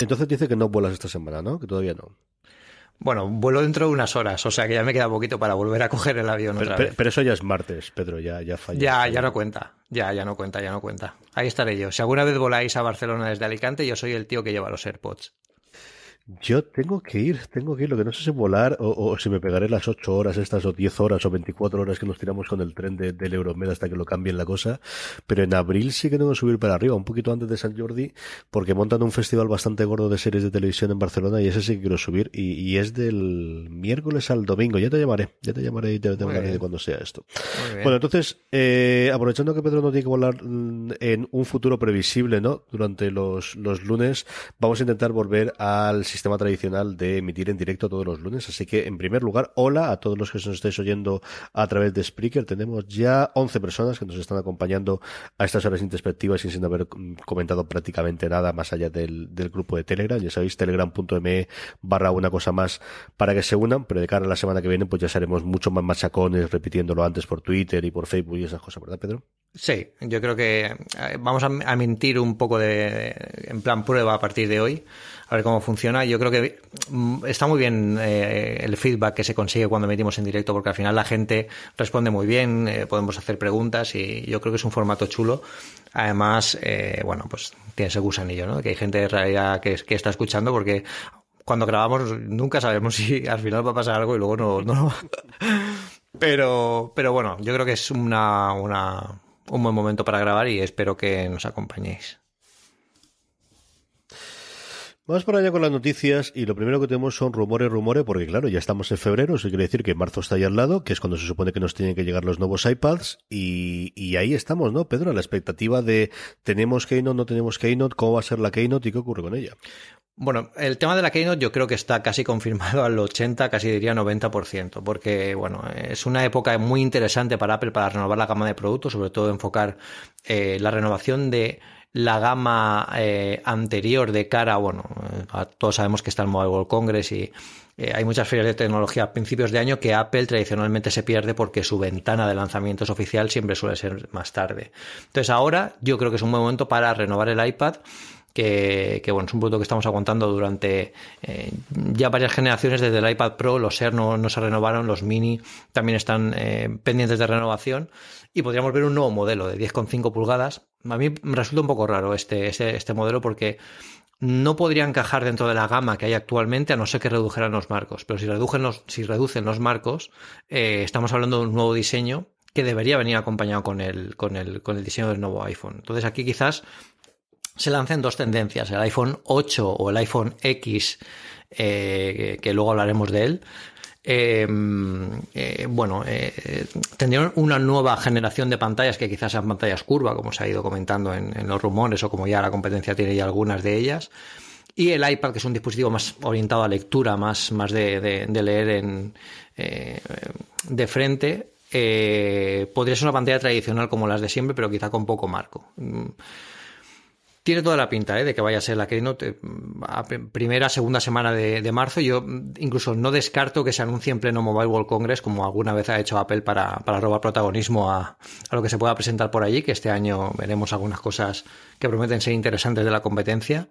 Entonces dice que no vuelas esta semana, ¿no? Que todavía no. Bueno, vuelo dentro de unas horas, o sea que ya me queda poquito para volver a coger el avión pero, otra vez. pero eso ya es martes, Pedro, ya, ya falla. Ya, ya no cuenta. Ya, ya no cuenta, ya no cuenta. Ahí estaré yo. Si alguna vez voláis a Barcelona desde Alicante, yo soy el tío que lleva los AirPods. Yo tengo que ir, tengo que ir. Lo que no sé si volar o, o si me pegaré las 8 horas estas o 10 horas o 24 horas que nos tiramos con el tren de, del Euromed hasta que lo cambien la cosa. Pero en abril sí que tengo que subir para arriba, un poquito antes de San Jordi, porque montan un festival bastante gordo de series de televisión en Barcelona y ese sí que quiero subir. Y, y es del miércoles al domingo. Ya te llamaré, ya te llamaré y te, te hablaré de cuando sea esto. Bueno, entonces, eh, aprovechando que Pedro no tiene que volar mm, en un futuro previsible, ¿no? Durante los, los lunes, vamos a intentar volver al sistema tradicional de emitir en directo todos los lunes. Así que, en primer lugar, hola a todos los que nos estáis oyendo a través de Spreaker. Tenemos ya 11 personas que nos están acompañando a estas horas introspectivas y sin haber comentado prácticamente nada más allá del, del grupo de Telegram. Ya sabéis, telegram.me barra una cosa más para que se unan, pero de cara a la semana que viene, pues ya seremos mucho más machacones repitiéndolo antes por Twitter y por Facebook y esas cosas, ¿verdad, Pedro? Sí, yo creo que vamos a, mentir un poco de, de, en plan prueba a partir de hoy, a ver cómo funciona. Yo creo que está muy bien eh, el feedback que se consigue cuando metimos en directo, porque al final la gente responde muy bien, eh, podemos hacer preguntas y yo creo que es un formato chulo. Además, eh, bueno, pues tiene ese gusanillo, ¿no? Que hay gente en realidad que, que está escuchando porque cuando grabamos nunca sabemos si al final va a pasar algo y luego no, no pero, pero bueno, yo creo que es una, una, un buen momento para grabar y espero que nos acompañéis. Vamos para allá con las noticias y lo primero que tenemos son rumores, rumores, porque claro, ya estamos en febrero, eso quiere decir que marzo está ahí al lado, que es cuando se supone que nos tienen que llegar los nuevos iPads y, y ahí estamos, ¿no, Pedro? A la expectativa de tenemos Keynote, no tenemos Keynote, cómo va a ser la Keynote y qué ocurre con ella. Bueno, el tema de la Keynote yo creo que está casi confirmado al 80, casi diría 90%, porque bueno, es una época muy interesante para Apple para renovar la gama de productos, sobre todo enfocar eh, la renovación de la gama eh, anterior de cara, bueno, todos sabemos que está el Mobile World Congress y eh, hay muchas ferias de tecnología a principios de año que Apple tradicionalmente se pierde porque su ventana de lanzamientos oficial siempre suele ser más tarde. Entonces ahora yo creo que es un buen momento para renovar el iPad. Que, que, bueno, es un producto que estamos aguantando durante eh, ya varias generaciones desde el iPad Pro, los Air no, no se renovaron, los Mini también están eh, pendientes de renovación y podríamos ver un nuevo modelo de 10,5 pulgadas. A mí me resulta un poco raro este, este, este modelo porque no podría encajar dentro de la gama que hay actualmente a no ser que redujeran los marcos. Pero si reducen los, si reducen los marcos, eh, estamos hablando de un nuevo diseño que debería venir acompañado con el, con el, con el diseño del nuevo iPhone. Entonces aquí quizás se lancen dos tendencias, el iPhone 8 o el iPhone X, eh, que luego hablaremos de él. Eh, eh, bueno, eh, tendrían una nueva generación de pantallas que quizás sean pantallas curva, como se ha ido comentando en, los rumores o como ya la competencia tiene ya algunas de ellas. Y el iPad, que es un dispositivo más orientado a lectura, más, más de, de, de leer en, de frente, podría ser una pantalla tradicional como las de siempre, pero quizá con poco marco tiene toda la pinta ¿eh? de que vaya a ser la Keynote a primera, segunda semana de, marzo. Yo incluso no descarto que se anuncie en pleno Mobile World Congress, como alguna vez ha hecho Apple para, para robar protagonismo a, a, lo que se pueda presentar por allí, que este año veremos algunas cosas que prometen ser interesantes de la competencia.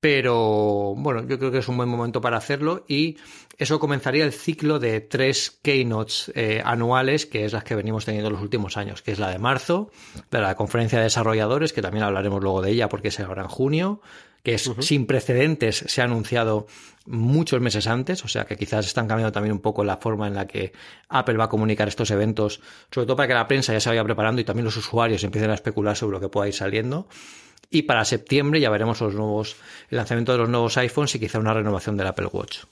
Pero bueno, yo creo que es un buen momento para hacerlo y eso comenzaría el ciclo de tres keynotes eh, anuales, que es las que venimos teniendo los últimos años, que es la de marzo, de la conferencia de desarrolladores, que también hablaremos luego de ella porque se habrá en junio, que es sin precedentes, se ha anunciado muchos meses antes, o sea que quizás están cambiando también un poco la forma en la que Apple va a comunicar estos eventos, sobre todo para que la prensa ya se vaya preparando y también los usuarios empiecen a especular sobre lo que pueda ir saliendo. Y para septiembre ya veremos los nuevos, el lanzamiento de los nuevos iPhones y quizá una renovación del Apple Watch.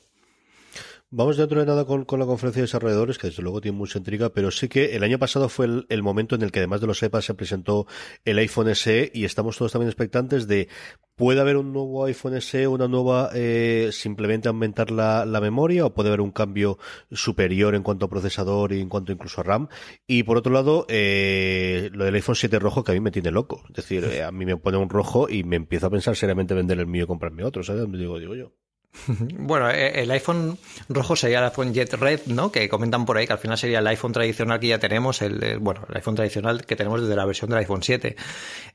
Vamos dentro de nada con, la conferencia de desarrolladores, que desde luego tiene mucha intriga, pero sí que el año pasado fue el, momento en el que además de los iPads se presentó el iPhone SE y estamos todos también expectantes de puede haber un nuevo iPhone SE, una nueva eh, simplemente aumentar la, memoria o puede haber un cambio superior en cuanto a procesador y en cuanto incluso a RAM. Y por otro lado, eh, lo del iPhone 7 rojo que a mí me tiene loco. Es decir, eh, a mí me pone un rojo y me empiezo a pensar seriamente vender el mío y comprarme otro, ¿sabes? Digo, digo yo. Bueno, eh, el iPhone rojo sería el iPhone Jet Red, ¿no? Que comentan por ahí que al final sería el iPhone tradicional que ya tenemos, el, bueno, el iPhone tradicional que tenemos desde la versión del iPhone 7.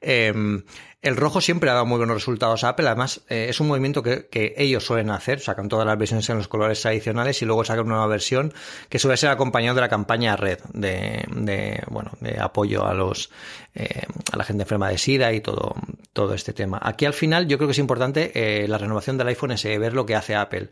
Em, el rojo siempre ha dado muy buenos resultados a Apple, además eh, es un movimiento que, ellos suelen hacer, sacan todas las versiones en los colores tradicionales y luego sacan una nueva versión que suele ser acompañado de la campaña red de, bueno, de apoyo a los eh, a la gente enferma de SIDA y todo, todo este tema. Aquí al final yo creo que es importante la renovación del iPhone SE, ver lo que hace Apple.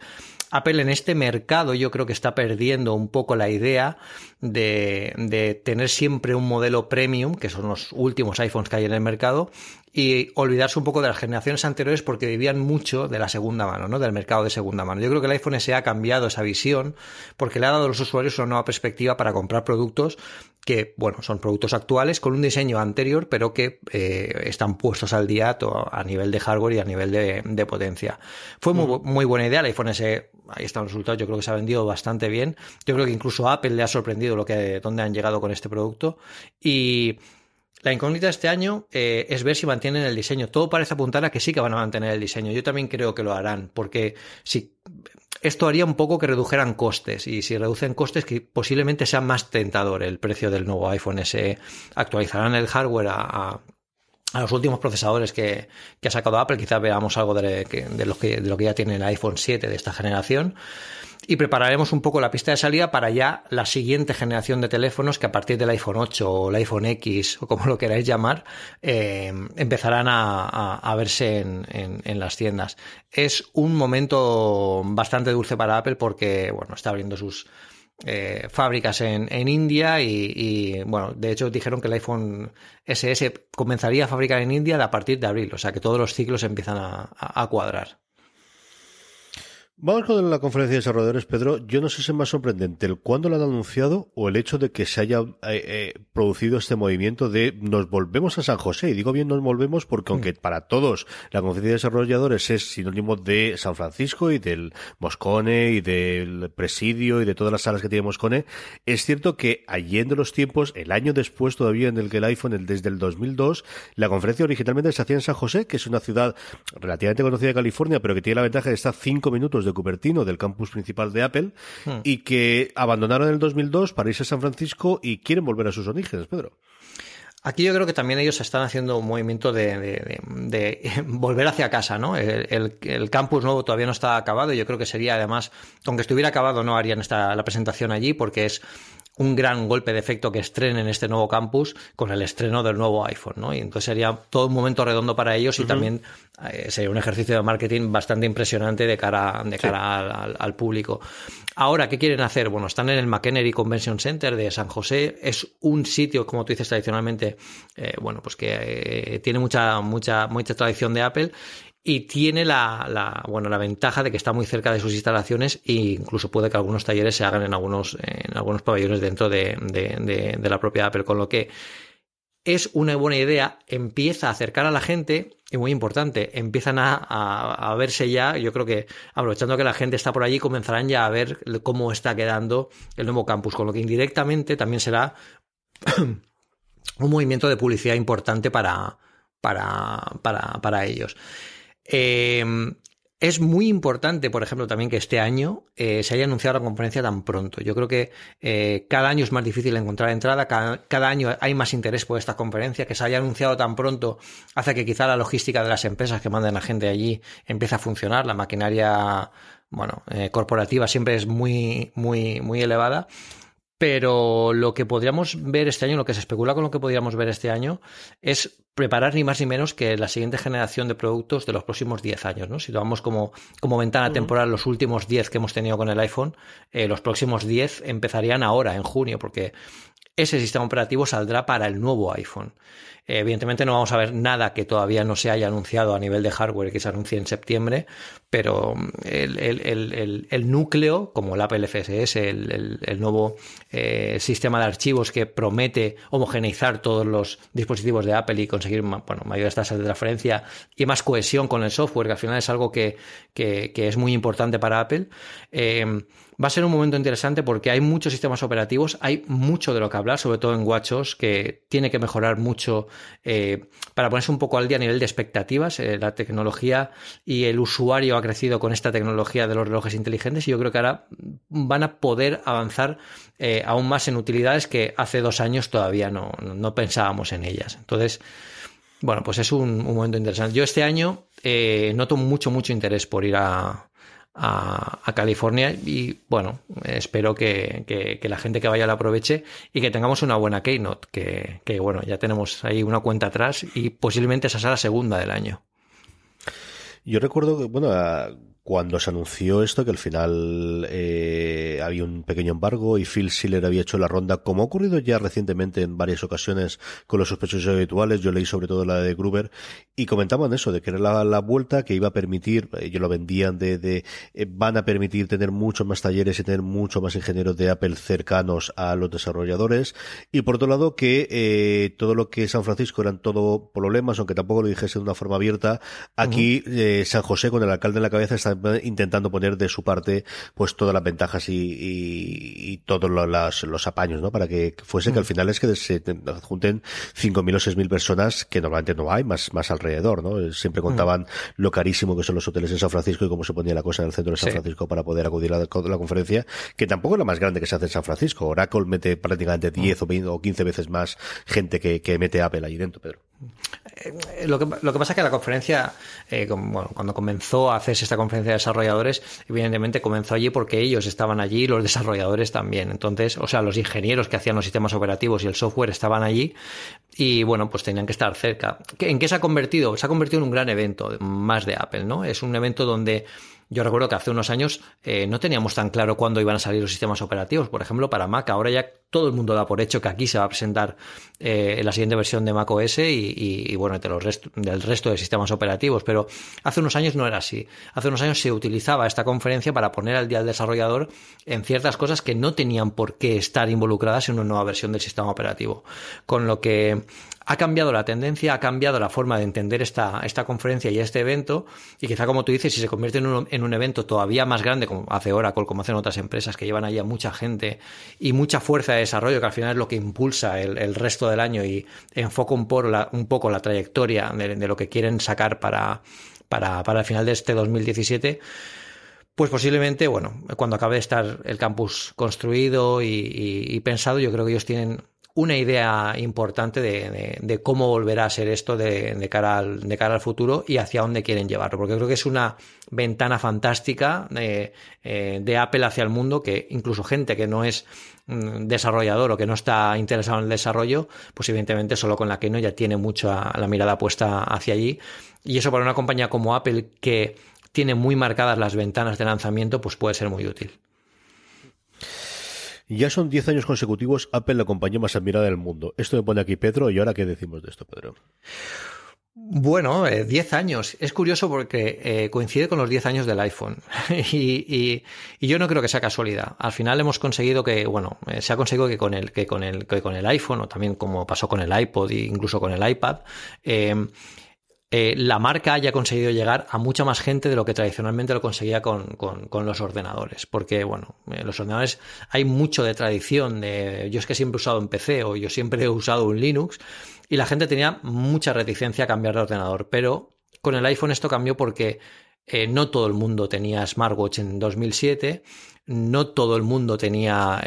Apple en este mercado yo creo que está perdiendo un poco la idea de, tener siempre un modelo premium, que son los últimos iPhones que hay en el mercado, y olvidarse un poco de las generaciones anteriores porque vivían mucho de la segunda mano, ¿no? Del mercado de segunda mano. Yo creo que el iPhone SE ha cambiado esa visión porque le ha dado a los usuarios una nueva perspectiva para comprar productos que, bueno, son productos actuales con un diseño anterior, pero que eh, están puestos al día a nivel de hardware y a nivel de, potencia. Fue muy, muy, buena idea. El iPhone SE, ahí están los resultados, yo creo que se ha vendido bastante bien. Yo creo que incluso a Apple le ha sorprendido lo que, dónde han llegado con este producto. Y la incógnita de este año eh, es ver si mantienen el diseño. Todo parece apuntar a que sí que van a mantener el diseño. Yo también creo que lo harán, porque si esto haría un poco que redujeran costes y si reducen costes que posiblemente sea más tentador el precio del nuevo iPhone SE. Actualizarán el hardware a, los últimos procesadores que, ha sacado Apple. Quizás veamos algo de, lo que, de lo que ya tiene el iPhone 7 de esta generación y prepararemos un poco la pista de salida para ya la siguiente generación de teléfonos que a partir del iPhone 8 o el iPhone X o como lo queráis llamar eh, empezarán a, verse en, las tiendas. Es un momento bastante dulce para Apple porque bueno está abriendo sus eh, fábricas en, India y, bueno de hecho dijeron que el iPhone SS comenzaría a fabricar en India a partir de abril o sea que todos los ciclos empiezan a cuadrar. Vamos con la conferencia de desarrolladores, Pedro. Yo no sé si es más sorprendente el cuándo lo han anunciado o el hecho de que se haya eh, eh, producido este movimiento de nos volvemos a San José. Y digo bien nos volvemos porque aunque mm. para todos la conferencia de desarrolladores es sinónimo de San Francisco y del Moscone y del Presidio y de todas las salas que tiene Moscone, es cierto que de los tiempos, el año después todavía en el que el iPhone, el, desde el 2002, la conferencia originalmente se hacía en San José, que es una ciudad relativamente conocida de California, pero que tiene la ventaja de estar cinco minutos de Cupertino, del campus principal de Apple, hmm. y que abandonaron en el 2002 para irse a San Francisco y quieren volver a sus orígenes, Pedro. Aquí yo creo que también ellos están haciendo un movimiento de, volver hacia casa, ¿no? El, campus nuevo todavía no está acabado y yo creo que sería además, aunque estuviera acabado, no harían esta, la presentación allí porque es un gran golpe de efecto que estrenen este nuevo campus con el estreno del nuevo iPhone, ¿no? Y entonces sería todo un momento redondo para ellos y también eh, sería un ejercicio de marketing bastante impresionante de cara, de cara al, público. Ahora, ¿qué quieren hacer? Bueno, están en el McKennedy Convention Center de San José. Es un sitio, como tú dices tradicionalmente, eh, bueno, pues que eh, tiene mucha, mucha, mucha tradición de Apple y tiene la, bueno, la ventaja de que está muy cerca de sus instalaciones e incluso puede que algunos talleres se hagan en algunos, en algunos pabellones dentro de, de, de, la propia Apple, con lo que es una buena idea, empieza a acercar a la gente y muy importante, empiezan a, a, verse ya, yo creo que aprovechando que la gente está por allí, comenzarán ya a ver cómo está quedando el nuevo campus, con lo que indirectamente también será un movimiento de publicidad importante para, para, para, para ellos. Em, es muy importante, por ejemplo, también que este año eh, se haya anunciado la conferencia tan pronto. Yo creo que eh, cada año es más difícil encontrar entrada, cada, año hay más interés por esta conferencia, que se haya anunciado tan pronto hace que quizá la logística de las empresas que mandan a gente allí empiece a funcionar, la maquinaria bueno, eh, corporativa siempre es muy, muy, muy elevada Pero lo que podríamos ver este año, lo que se especula con lo que podríamos ver este año, es preparar ni más ni menos que la siguiente generación de productos de los próximos 10 años. ¿no? Si tomamos como, como ventana temporal los últimos 10 que hemos tenido con el iPhone, eh, los próximos 10 empezarían ahora, en junio, porque ese sistema operativo saldrá para el nuevo iPhone. Evidentemente no vamos a ver nada que todavía no se haya anunciado a nivel de hardware que se anuncie en septiembre, pero el, núcleo, como el Apple FSS, el, nuevo eh, sistema de archivos que promete homogeneizar todos los dispositivos de Apple y conseguir bueno, mayores tasas de transferencia y más cohesión con el software, que al final es algo que, es muy importante para Apple. Eh, va a ser un momento interesante porque hay muchos sistemas operativos, hay mucho de lo que hablar, sobre todo en WatchOS, que tiene que mejorar mucho eh, para ponerse un poco al día a nivel de expectativas. Eh, la tecnología y el usuario ha crecido con esta tecnología de los relojes inteligentes y yo creo que ahora van a poder avanzar eh, aún más en utilidades que hace dos años todavía no, no pensábamos en ellas. Entonces, bueno, pues es un momento interesante. Yo este año noto mucho, mucho interés por ir a, a, California y bueno, espero que, la gente que vaya la aproveche y que tengamos una buena Keynote, que, que bueno, ya tenemos ahí una cuenta atrás y posiblemente esa sea la segunda del año. Yo recuerdo que, bueno, cuando se anunció esto, que al final eh, había un pequeño embargo y Phil Schiller había hecho la ronda, como ha ocurrido ya recientemente en varias ocasiones con los sospechosos habituales, yo leí sobre todo la de Gruber, y comentaban eso, de que era la, vuelta que iba a permitir, ellos lo vendían de, de eh, van a permitir tener muchos más talleres y tener mucho más ingenieros de Apple cercanos a los desarrolladores, y por otro lado que eh, todo lo que San Francisco eran todo problemas, aunque tampoco lo dijese de una forma abierta, aquí eh, San José con el alcalde en la cabeza está intentando poner de su parte pues todas las ventajas y, y, todos los, los, apaños, ¿no? Para que fuese que al mm. final es que se junten 5.000 o 6.000 personas que normalmente no hay, más, más alrededor, ¿no? Siempre mm. contaban lo carísimo que son los hoteles en San Francisco y cómo se ponía la cosa en el centro de San Francisco para poder acudir a la, conferencia, que tampoco es la más grande que se hace en San Francisco. Oracle mete prácticamente 10 mm. o 20 o 15 veces más gente que, que mete Apple ahí dentro, Pedro. Eh, lo, que, lo que pasa es que la conferencia, eh, cuando comenzó a hacerse esta conferencia de desarrolladores, evidentemente comenzó allí porque ellos estaban allí y los desarrolladores también. Entonces, o sea, los ingenieros que hacían los sistemas operativos y el software estaban allí y, bueno, pues tenían que estar cerca. ¿En qué se ha convertido? Se ha convertido en un gran evento, más de Apple, ¿no? Es un evento donde yo recuerdo que hace unos años eh, no teníamos tan claro cuándo iban a salir los sistemas operativos. Por ejemplo, para Mac, ahora ya todo el mundo da por hecho que aquí se va a presentar eh, la siguiente versión de Mac OS y, bueno, de los del resto de sistemas operativos. Pero hace unos años no era así. Hace unos años se utilizaba esta conferencia para poner al día al desarrollador en ciertas cosas que no tenían por qué estar involucradas en una nueva versión del sistema operativo. Con lo que ha cambiado la tendencia, ha cambiado la forma de entender esta, esta conferencia y este evento, y quizá como tú dices, si se convierte en un, en un evento todavía más grande, como hace Oracle, como hacen otras empresas que llevan allá mucha gente y mucha fuerza de desarrollo, que al final es lo que impulsa el, resto del año y enfoca un, poco la, un poco la trayectoria de, lo que quieren sacar para, para, para el final de este 2017, pues posiblemente, bueno, cuando acabe de estar el campus construido y, pensado, yo creo que ellos tienen una idea importante de, cómo volverá a ser esto de, cara al, de cara al futuro y hacia dónde quieren llevarlo. Porque creo que es una ventana fantástica de, eh, de Apple hacia el mundo que incluso gente que no es mm, desarrollador o que no está interesado en el desarrollo, pues evidentemente solo con la que no ya tiene mucho la mirada puesta hacia allí. Y eso para una compañía como Apple que tiene muy marcadas las ventanas de lanzamiento, pues puede ser muy útil. Ya son 10 años consecutivos Apple la compañía más admirada del mundo. Esto me pone aquí Pedro y ahora qué decimos de esto, Pedro. Bueno, 10 eh, años. Es curioso porque eh, coincide con los 10 años del iPhone. y, yo no creo que sea casualidad. Al final hemos conseguido que, bueno, eh, se ha conseguido que con el, que con el, que con el iPhone, o también como pasó con el iPod e incluso con el iPad, eh, la marca haya conseguido llegar a mucha más gente de lo que tradicionalmente lo conseguía con, los ordenadores. Porque, bueno, eh, los ordenadores hay mucho de tradición. De, yo es que siempre he usado un PC o yo siempre he usado un Linux y la gente tenía mucha reticencia a cambiar de ordenador. Pero con el iPhone esto cambió porque eh, no todo el mundo tenía smartwatch en 2007, no todo el mundo tenía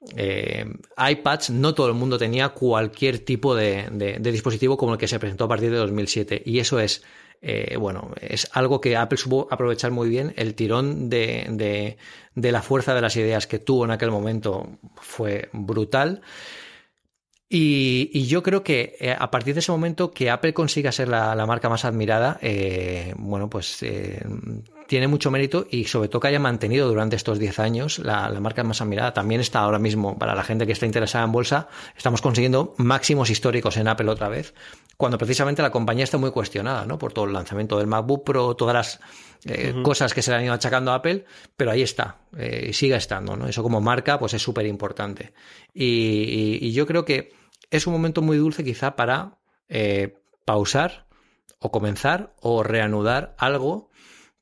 iPads, no todo el mundo tenía cualquier tipo de, dispositivo como el que se presentó a partir de 2007. Y eso es eh, bueno, es algo que Apple supo aprovechar muy bien. El tirón de, de, la fuerza de las ideas que tuvo en aquel momento fue brutal. Y, yo creo que eh, a partir de ese momento que Apple consiga ser la, marca más admirada, eh, bueno, pues eh, tiene mucho mérito y sobre todo que haya mantenido durante estos 10 años la, marca más admirada. También está ahora mismo, para la gente que está interesada en bolsa, estamos consiguiendo máximos históricos en Apple otra vez, cuando precisamente la compañía está muy cuestionada, ¿no? Por todo el lanzamiento del MacBook Pro, todas las cosas que se le han ido achacando a Apple, pero ahí está, y sigue estando, ¿no? Eso como marca, pues es súper importante. y yo creo que es un momento muy dulce quizá para eh, pausar o comenzar o reanudar algo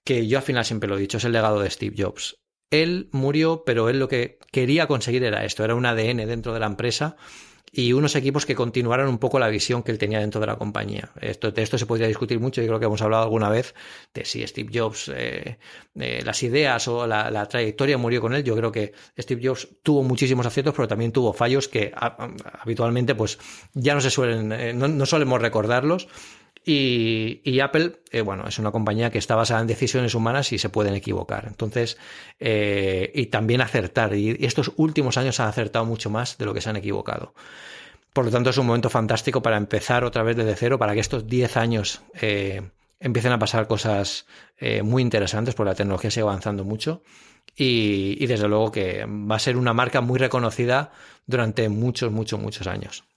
que yo al final siempre lo he dicho, es el legado de Steve Jobs. Él murió, pero él lo que quería conseguir era esto, era un ADN dentro de la empresa y unos equipos que continuaran un poco la visión que él tenía dentro de la compañía. Esto, de esto se podría discutir mucho, yo creo que hemos hablado alguna vez de si Steve Jobs, eh, eh, las ideas o la, trayectoria murió con él. Yo creo que Steve Jobs tuvo muchísimos aciertos, pero también tuvo fallos que habitualmente pues ya no se suelen, eh, no solemos recordarlos. Y, Apple, eh, bueno, es una compañía que está basada en decisiones humanas y se pueden equivocar. Entonces, eh, y también acertar. Y, estos últimos años han acertado mucho más de lo que se han equivocado. Por lo tanto, es un momento fantástico para empezar otra vez desde cero, para que estos 10 años eh, empiecen a pasar cosas muy interesantes, porque la tecnología sigue avanzando mucho. y desde luego que va a ser una marca muy reconocida durante muchos, muchos, muchos años.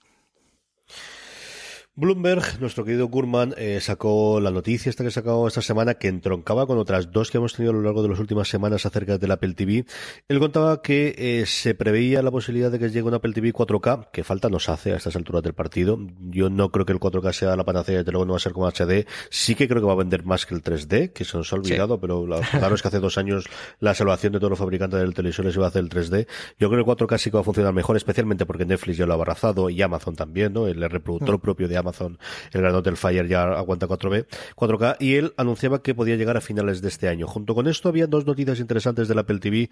Bloomberg, nuestro querido Gurman, eh, sacó la noticia esta que sacó esta semana que entroncaba con otras dos que hemos tenido a lo largo de las últimas semanas acerca del Apple TV. Él contaba que eh, se preveía la posibilidad de que llegue un Apple TV 4K, que falta nos hace a estas alturas del partido. Yo no creo que el 4K sea la panacea, desde luego no va a ser como HD. Sí que creo que va a vender más que el 3D, que se nos ha olvidado, pero claro es que hace dos años la salvación de todos los fabricantes del televisor se iba a hacer el 3D. Yo creo que el 4K sí que va a funcionar mejor, especialmente porque Netflix ya lo ha abrazado y Amazon también, ¿no? El reproductor mm. propio de Amazon, el grandote del Fire ya aguanta 4B, 4K, y él anunciaba que podía llegar a finales de este año. Junto con esto había dos noticias interesantes del Apple TV,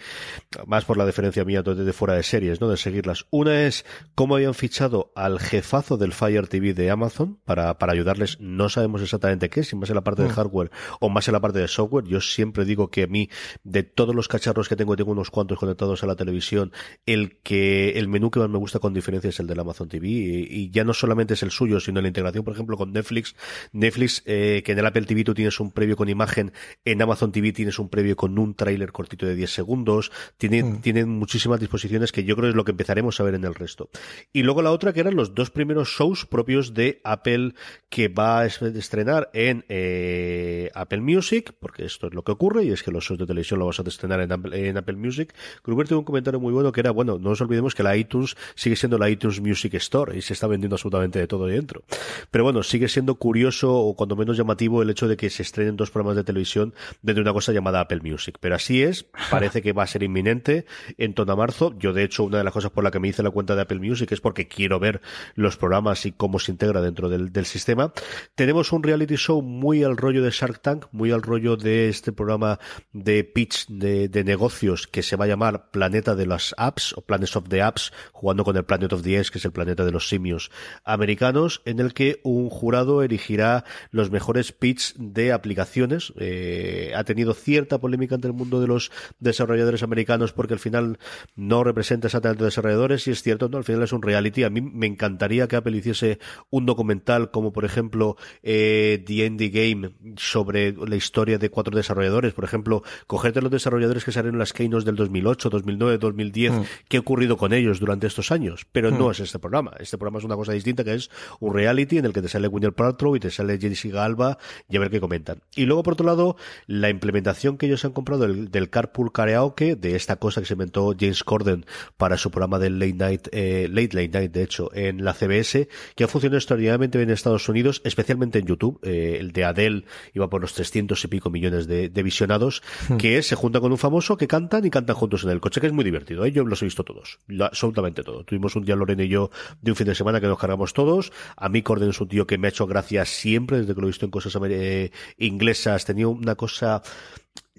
más por la diferencia mía de, fuera de series, ¿no? De seguirlas. Una es cómo habían fichado al jefazo del Fire TV de Amazon para, para ayudarles, no sabemos exactamente qué, si más en la parte de mm. hardware o más en la parte de software. Yo siempre digo que a mí, de todos los cacharros que tengo, tengo unos cuantos conectados a la televisión, el que, el menú que más me gusta con diferencia es el del Amazon TV, y ya no solamente es el suyo, sino la integración por ejemplo, con Netflix. Netflix, eh, que en el Apple TV tú tienes un previo con imagen, en Amazon TV tienes un previo con un tráiler cortito de 10 segundos. Tienen, mm. muchísimas disposiciones que yo creo es lo que empezaremos a ver en el resto. Y luego la otra que eran los dos primeros shows propios de Apple que va a estrenar en eh, Apple Music, porque esto es lo que ocurre, y es que los shows de televisión lo vas a estrenar en Apple, en Apple Music. Gruber tuvo un comentario muy bueno que era, bueno, no nos olvidemos que la iTunes sigue siendo la iTunes Music Store y se está vendiendo absolutamente de todo dentro. Pero bueno, sigue siendo curioso o cuando menos llamativo el hecho de que se estrenen dos programas de televisión dentro de una cosa llamada Apple Music. Pero así es, parece que va a ser inminente en torno a marzo. Yo, de hecho, una de las cosas por la que me hice la cuenta de Apple Music es porque quiero ver los programas y cómo se integra dentro del, sistema. Tenemos un reality show muy al rollo de Shark Tank, muy al rollo de este programa de pitch de, negocios que se va a llamar Planeta de las Apps o Planets of the Apps, jugando con el Planet of the Apps, que es el planeta de los simios americanos, en el que un jurado elegirá los mejores pits de aplicaciones. Eh, ha tenido cierta polémica entre el mundo de los desarrolladores americanos porque al final no representa exactamente desarrolladores y es cierto, ¿no? Al final es un reality. A mí me encantaría que Apple hiciese un documental como por ejemplo eh, The Indie Game sobre la historia de cuatro desarrolladores. Por ejemplo, cogerte los desarrolladores que salieron en las Keynote del 2008, 2009, 2010, qué ha ocurrido con ellos durante estos años. Pero no mm. es este programa. Este programa es una cosa distinta que es un reality en el que te sale Winner Paltrow y te sale Jessica Alba y a ver qué comentan. Y luego, por otro lado, la implementación que ellos han comprado del, Carpool Karaoke, de esta cosa que se inventó James Corden para su programa del Late Night, eh, Late Late Night, de hecho, en la CBS, que ha funcionado extraordinariamente bien en Estados Unidos, especialmente en YouTube. Eh, el de Adele iba por los 300 y pico millones de, visionados, hmm. que se junta con un famoso que cantan y cantan juntos en el coche, que es muy divertido. ¿eh? Yo los he visto todos, absolutamente todo. Tuvimos un día Lorena y yo de un fin de semana que nos cargamos todos. A mí Corden es un tío que me ha hecho gracia siempre, desde que lo he visto en cosas eh, inglesas. Tenía una cosa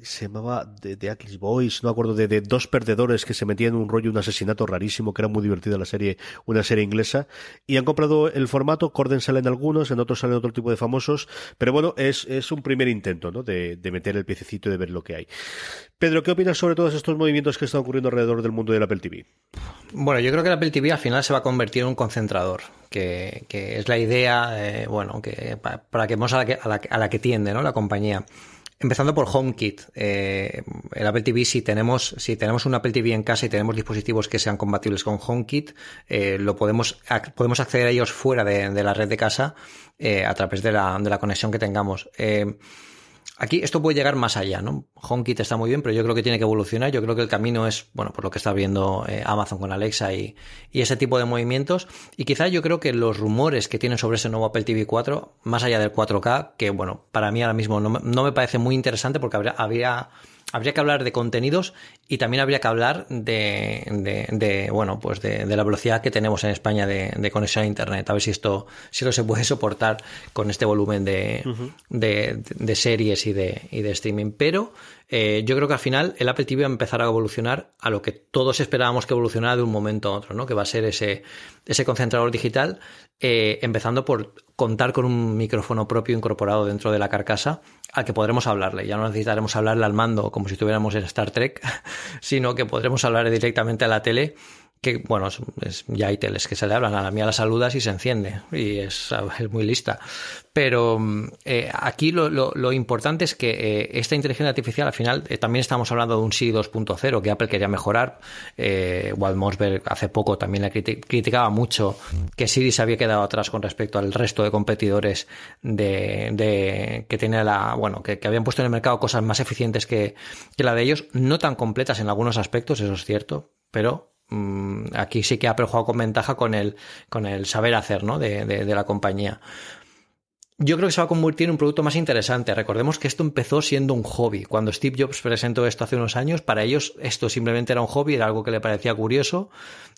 se llamaba de, de Atlas Boys, no acuerdo, de, de, dos perdedores que se metían en un rollo, un asesinato rarísimo, que era muy divertida la serie, una serie inglesa, y han comprado el formato, Corden salen algunos, en otros salen otro tipo de famosos, pero bueno, es, es un primer intento, ¿no? De, de meter el piececito y de ver lo que hay. Pedro, ¿qué opinas sobre todos estos movimientos que están ocurriendo alrededor del mundo del Apple TV? Bueno, yo creo que el Apple TV al final se va a convertir en un concentrador, que, que es la idea, eh, bueno, que para que vamos a la que, a la, a la que tiende, ¿no? La compañía. Empezando por HomeKit. Eh, el Apple TV, si tenemos, si tenemos un Apple TV en casa y tenemos dispositivos que sean compatibles con HomeKit, eh, lo podemos, podemos acceder a ellos fuera de, de la red de casa eh, a través de la, de la, conexión que tengamos. Aquí esto puede llegar más allá, ¿no? HomeKit está muy bien, pero yo creo que tiene que evolucionar. Yo creo que el camino es, bueno, por lo que está viendo eh, Amazon con Alexa y, y, ese tipo de movimientos. Y quizá yo creo que los rumores que tienen sobre ese nuevo Apple TV 4, más allá del 4K, que bueno, para mí ahora mismo no, no me parece muy interesante porque habría, habría habría que hablar de contenidos y también habría que hablar de, de, de bueno, pues de, de, la velocidad que tenemos en España de, conexión a Internet. A ver si esto, si esto se puede soportar con este volumen de, uh -huh. series y de, y de streaming. Pero eh, yo creo que al final el Apple TV va a empezar a evolucionar a lo que todos esperábamos que evolucionara de un momento a otro, ¿no? Que va a ser ese, ese concentrador digital, eh, empezando por contar con un micrófono propio incorporado dentro de la carcasa al que podremos hablarle. Ya no necesitaremos hablarle al mando como si estuviéramos en Star Trek, sino que podremos hablarle directamente a la tele que bueno, es, ya hay teles que se le hablan, a la mía la saludas y se enciende y es, es muy lista. Pero eh, aquí lo, lo, lo, importante es que eh, esta inteligencia artificial al final eh, también estamos hablando de un Siri 2.0 que Apple quería mejorar. Walt Mossberg hace poco también le criti criticaba mucho que Siri se había quedado atrás con respecto al resto de competidores de, de que tenía la, bueno, que, que, habían puesto en el mercado cosas más eficientes que, que la de ellos, no tan completas en algunos aspectos, eso es cierto, pero aquí sí que Apple juega con ventaja con el, con el saber hacer ¿no? de, de, de, la compañía. Yo creo que se va a convertir en un producto más interesante. Recordemos que esto empezó siendo un hobby. Cuando Steve Jobs presentó esto hace unos años, para ellos esto simplemente era un hobby, era algo que le parecía curioso.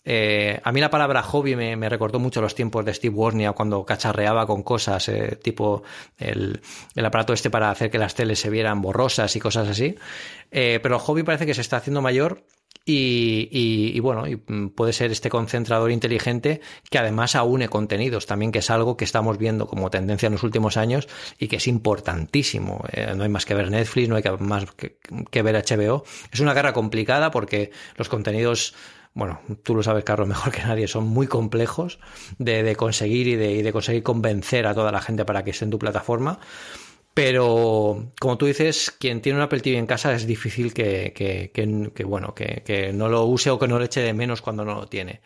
Eh, a mí la palabra hobby me, me, recordó mucho los tiempos de Steve Wozniak cuando cacharreaba con cosas, eh, tipo el, el, aparato este para hacer que las teles se vieran borrosas y cosas así. Eh, pero el hobby parece que se está haciendo mayor y, y, y, bueno, y puede ser este concentrador inteligente que además aúne contenidos también, que es algo que estamos viendo como tendencia en los últimos años y que es importantísimo. Eh, no hay más que ver Netflix, no hay que, más que, ver HBO. Es una guerra complicada porque los contenidos bueno, tú lo sabes, Carlos, mejor que nadie, son muy complejos de, conseguir y de, conseguir convencer a toda la gente para que esté en tu plataforma. Pero, como tú dices, quien tiene un Apple TV en casa es difícil que, bueno, que, no lo use o que no lo eche de menos cuando no lo tiene.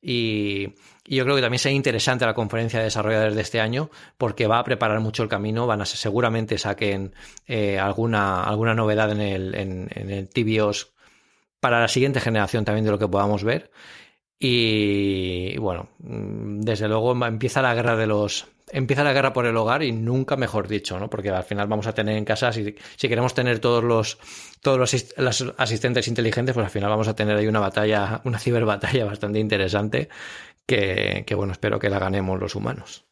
Y, yo creo que también será interesante la conferencia de desarrolladores de este año porque va a preparar mucho el camino, van a seguramente saquen eh, alguna, novedad en el, en, el para la siguiente generación también de lo que podamos ver. Y, y bueno, desde luego empieza la guerra de los empieza la guerra por el hogar y nunca mejor dicho, ¿no? Porque al final vamos a tener en casa, si, si queremos tener todos los todos los, asistentes inteligentes, pues al final vamos a tener ahí una batalla, una ciberbatalla bastante interesante que, que bueno, espero que la ganemos los humanos.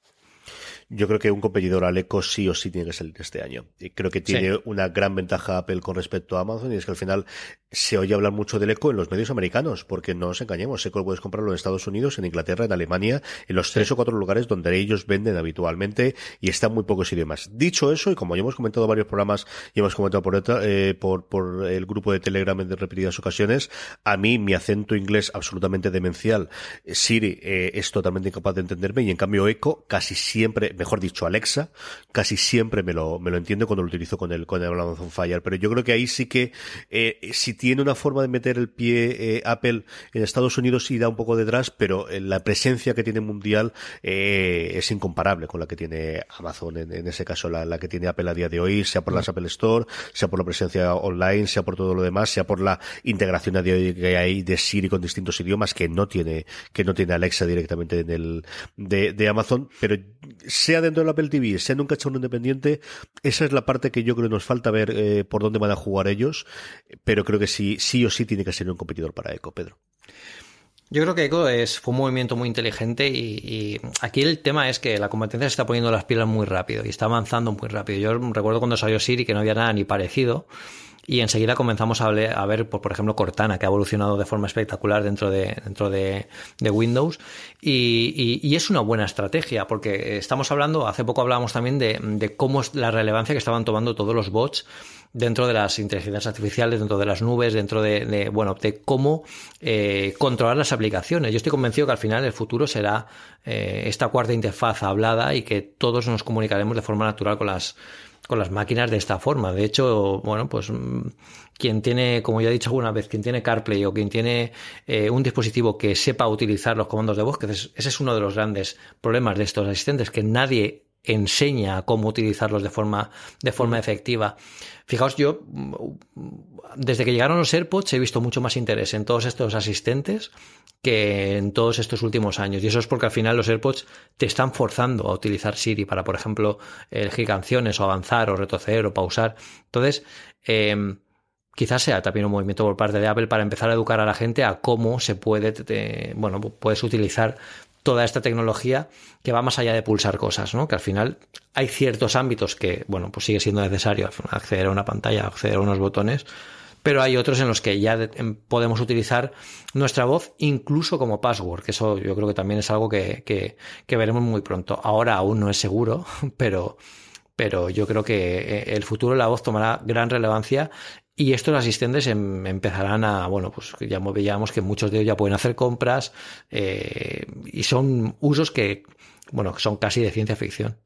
Yo creo que un competidor al Eco sí o sí tiene que salir este año. Y creo que tiene sí. una gran ventaja Apple con respecto a Amazon y es que al final se oye hablar mucho del Eco en los medios americanos, porque no nos engañemos, Eco lo puedes comprarlo en Estados Unidos, en Inglaterra, en Alemania, en los tres o cuatro lugares donde ellos venden habitualmente y están muy pocos idiomas. Dicho eso, y como ya hemos comentado varios programas y hemos comentado por, eh, por, por el grupo de Telegram en repetidas ocasiones, a mí mi acento inglés absolutamente demencial, Siri eh, es totalmente incapaz de entenderme y en cambio Eco casi siempre mejor dicho Alexa, casi siempre me lo, me lo entiendo cuando lo utilizo con el, con el Amazon Fire, pero yo creo que ahí sí que, eh, si tiene una forma de meter el pie eh, Apple en Estados Unidos sí da un poco detrás, pero eh, la presencia que tiene mundial eh, es incomparable con la que tiene Amazon, en, en ese caso la, la, que tiene Apple a día de hoy, sea por las Apple Store, sea por la presencia online, sea por todo lo demás, sea por la integración a día de hoy que hay de Siri con distintos idiomas que no tiene, que no tiene Alexa directamente en el, de, de Amazon, pero sea dentro del Apple TV, sea en un cacharro independiente, esa es la parte que yo creo que nos falta ver eh, por dónde van a jugar ellos, pero creo que sí, sí o sí tiene que ser un competidor para Eco, Pedro. Yo creo que Eco es, fue un movimiento muy inteligente y, y, aquí el tema es que la competencia se está poniendo las pilas muy rápido y está avanzando muy rápido. Yo recuerdo cuando salió Siri que no había nada ni parecido y enseguida comenzamos a, ver, por, ejemplo, Cortana, que ha evolucionado de forma espectacular dentro de, dentro de, Windows y, es una buena estrategia porque estamos hablando, hace poco hablábamos también de, de cómo es la relevancia que estaban tomando todos los bots dentro de las inteligencias artificiales, dentro de las nubes, dentro de, bueno, de cómo eh, controlar las aplicaciones. Yo estoy convencido que al final el futuro será eh, esta cuarta interfaz hablada y que todos nos comunicaremos de forma natural con las con las máquinas de esta forma. De hecho, bueno, pues mm, quien tiene, como ya he dicho alguna vez, quien tiene CarPlay o quien tiene eh, un dispositivo que sepa utilizar los comandos de voz, que ese es uno de los grandes problemas de estos asistentes, que nadie enseña cómo utilizarlos de forma, de forma efectiva. Fijaos, yo desde que llegaron los AirPods he visto mucho más interés en todos estos asistentes que en todos estos últimos años. Y eso es porque al final los AirPods te están forzando a utilizar Siri para, por ejemplo, elegir canciones o avanzar o retroceder o pausar. Entonces, em, quizás sea también un movimiento por parte de Apple para empezar a educar a la gente a cómo se puede, bueno, puedes utilizar toda esta tecnología que va más allá de pulsar cosas, ¿no? Que al final hay ciertos ámbitos que, bueno, pues sigue siendo necesario acceder a una pantalla, acceder a unos botones, pero hay otros en los que ya em, podemos utilizar nuestra voz incluso como password, que eso yo creo que también es algo que, que, que veremos muy pronto. Ahora aún no es seguro, pero, pero yo creo que eh, el futuro de la voz tomará gran relevancia y estos asistentes em, empezarán a, bueno, pues ya veíamos que muchos de ellos ya pueden hacer compras eh, y son usos que, bueno, son casi de ciencia ficción.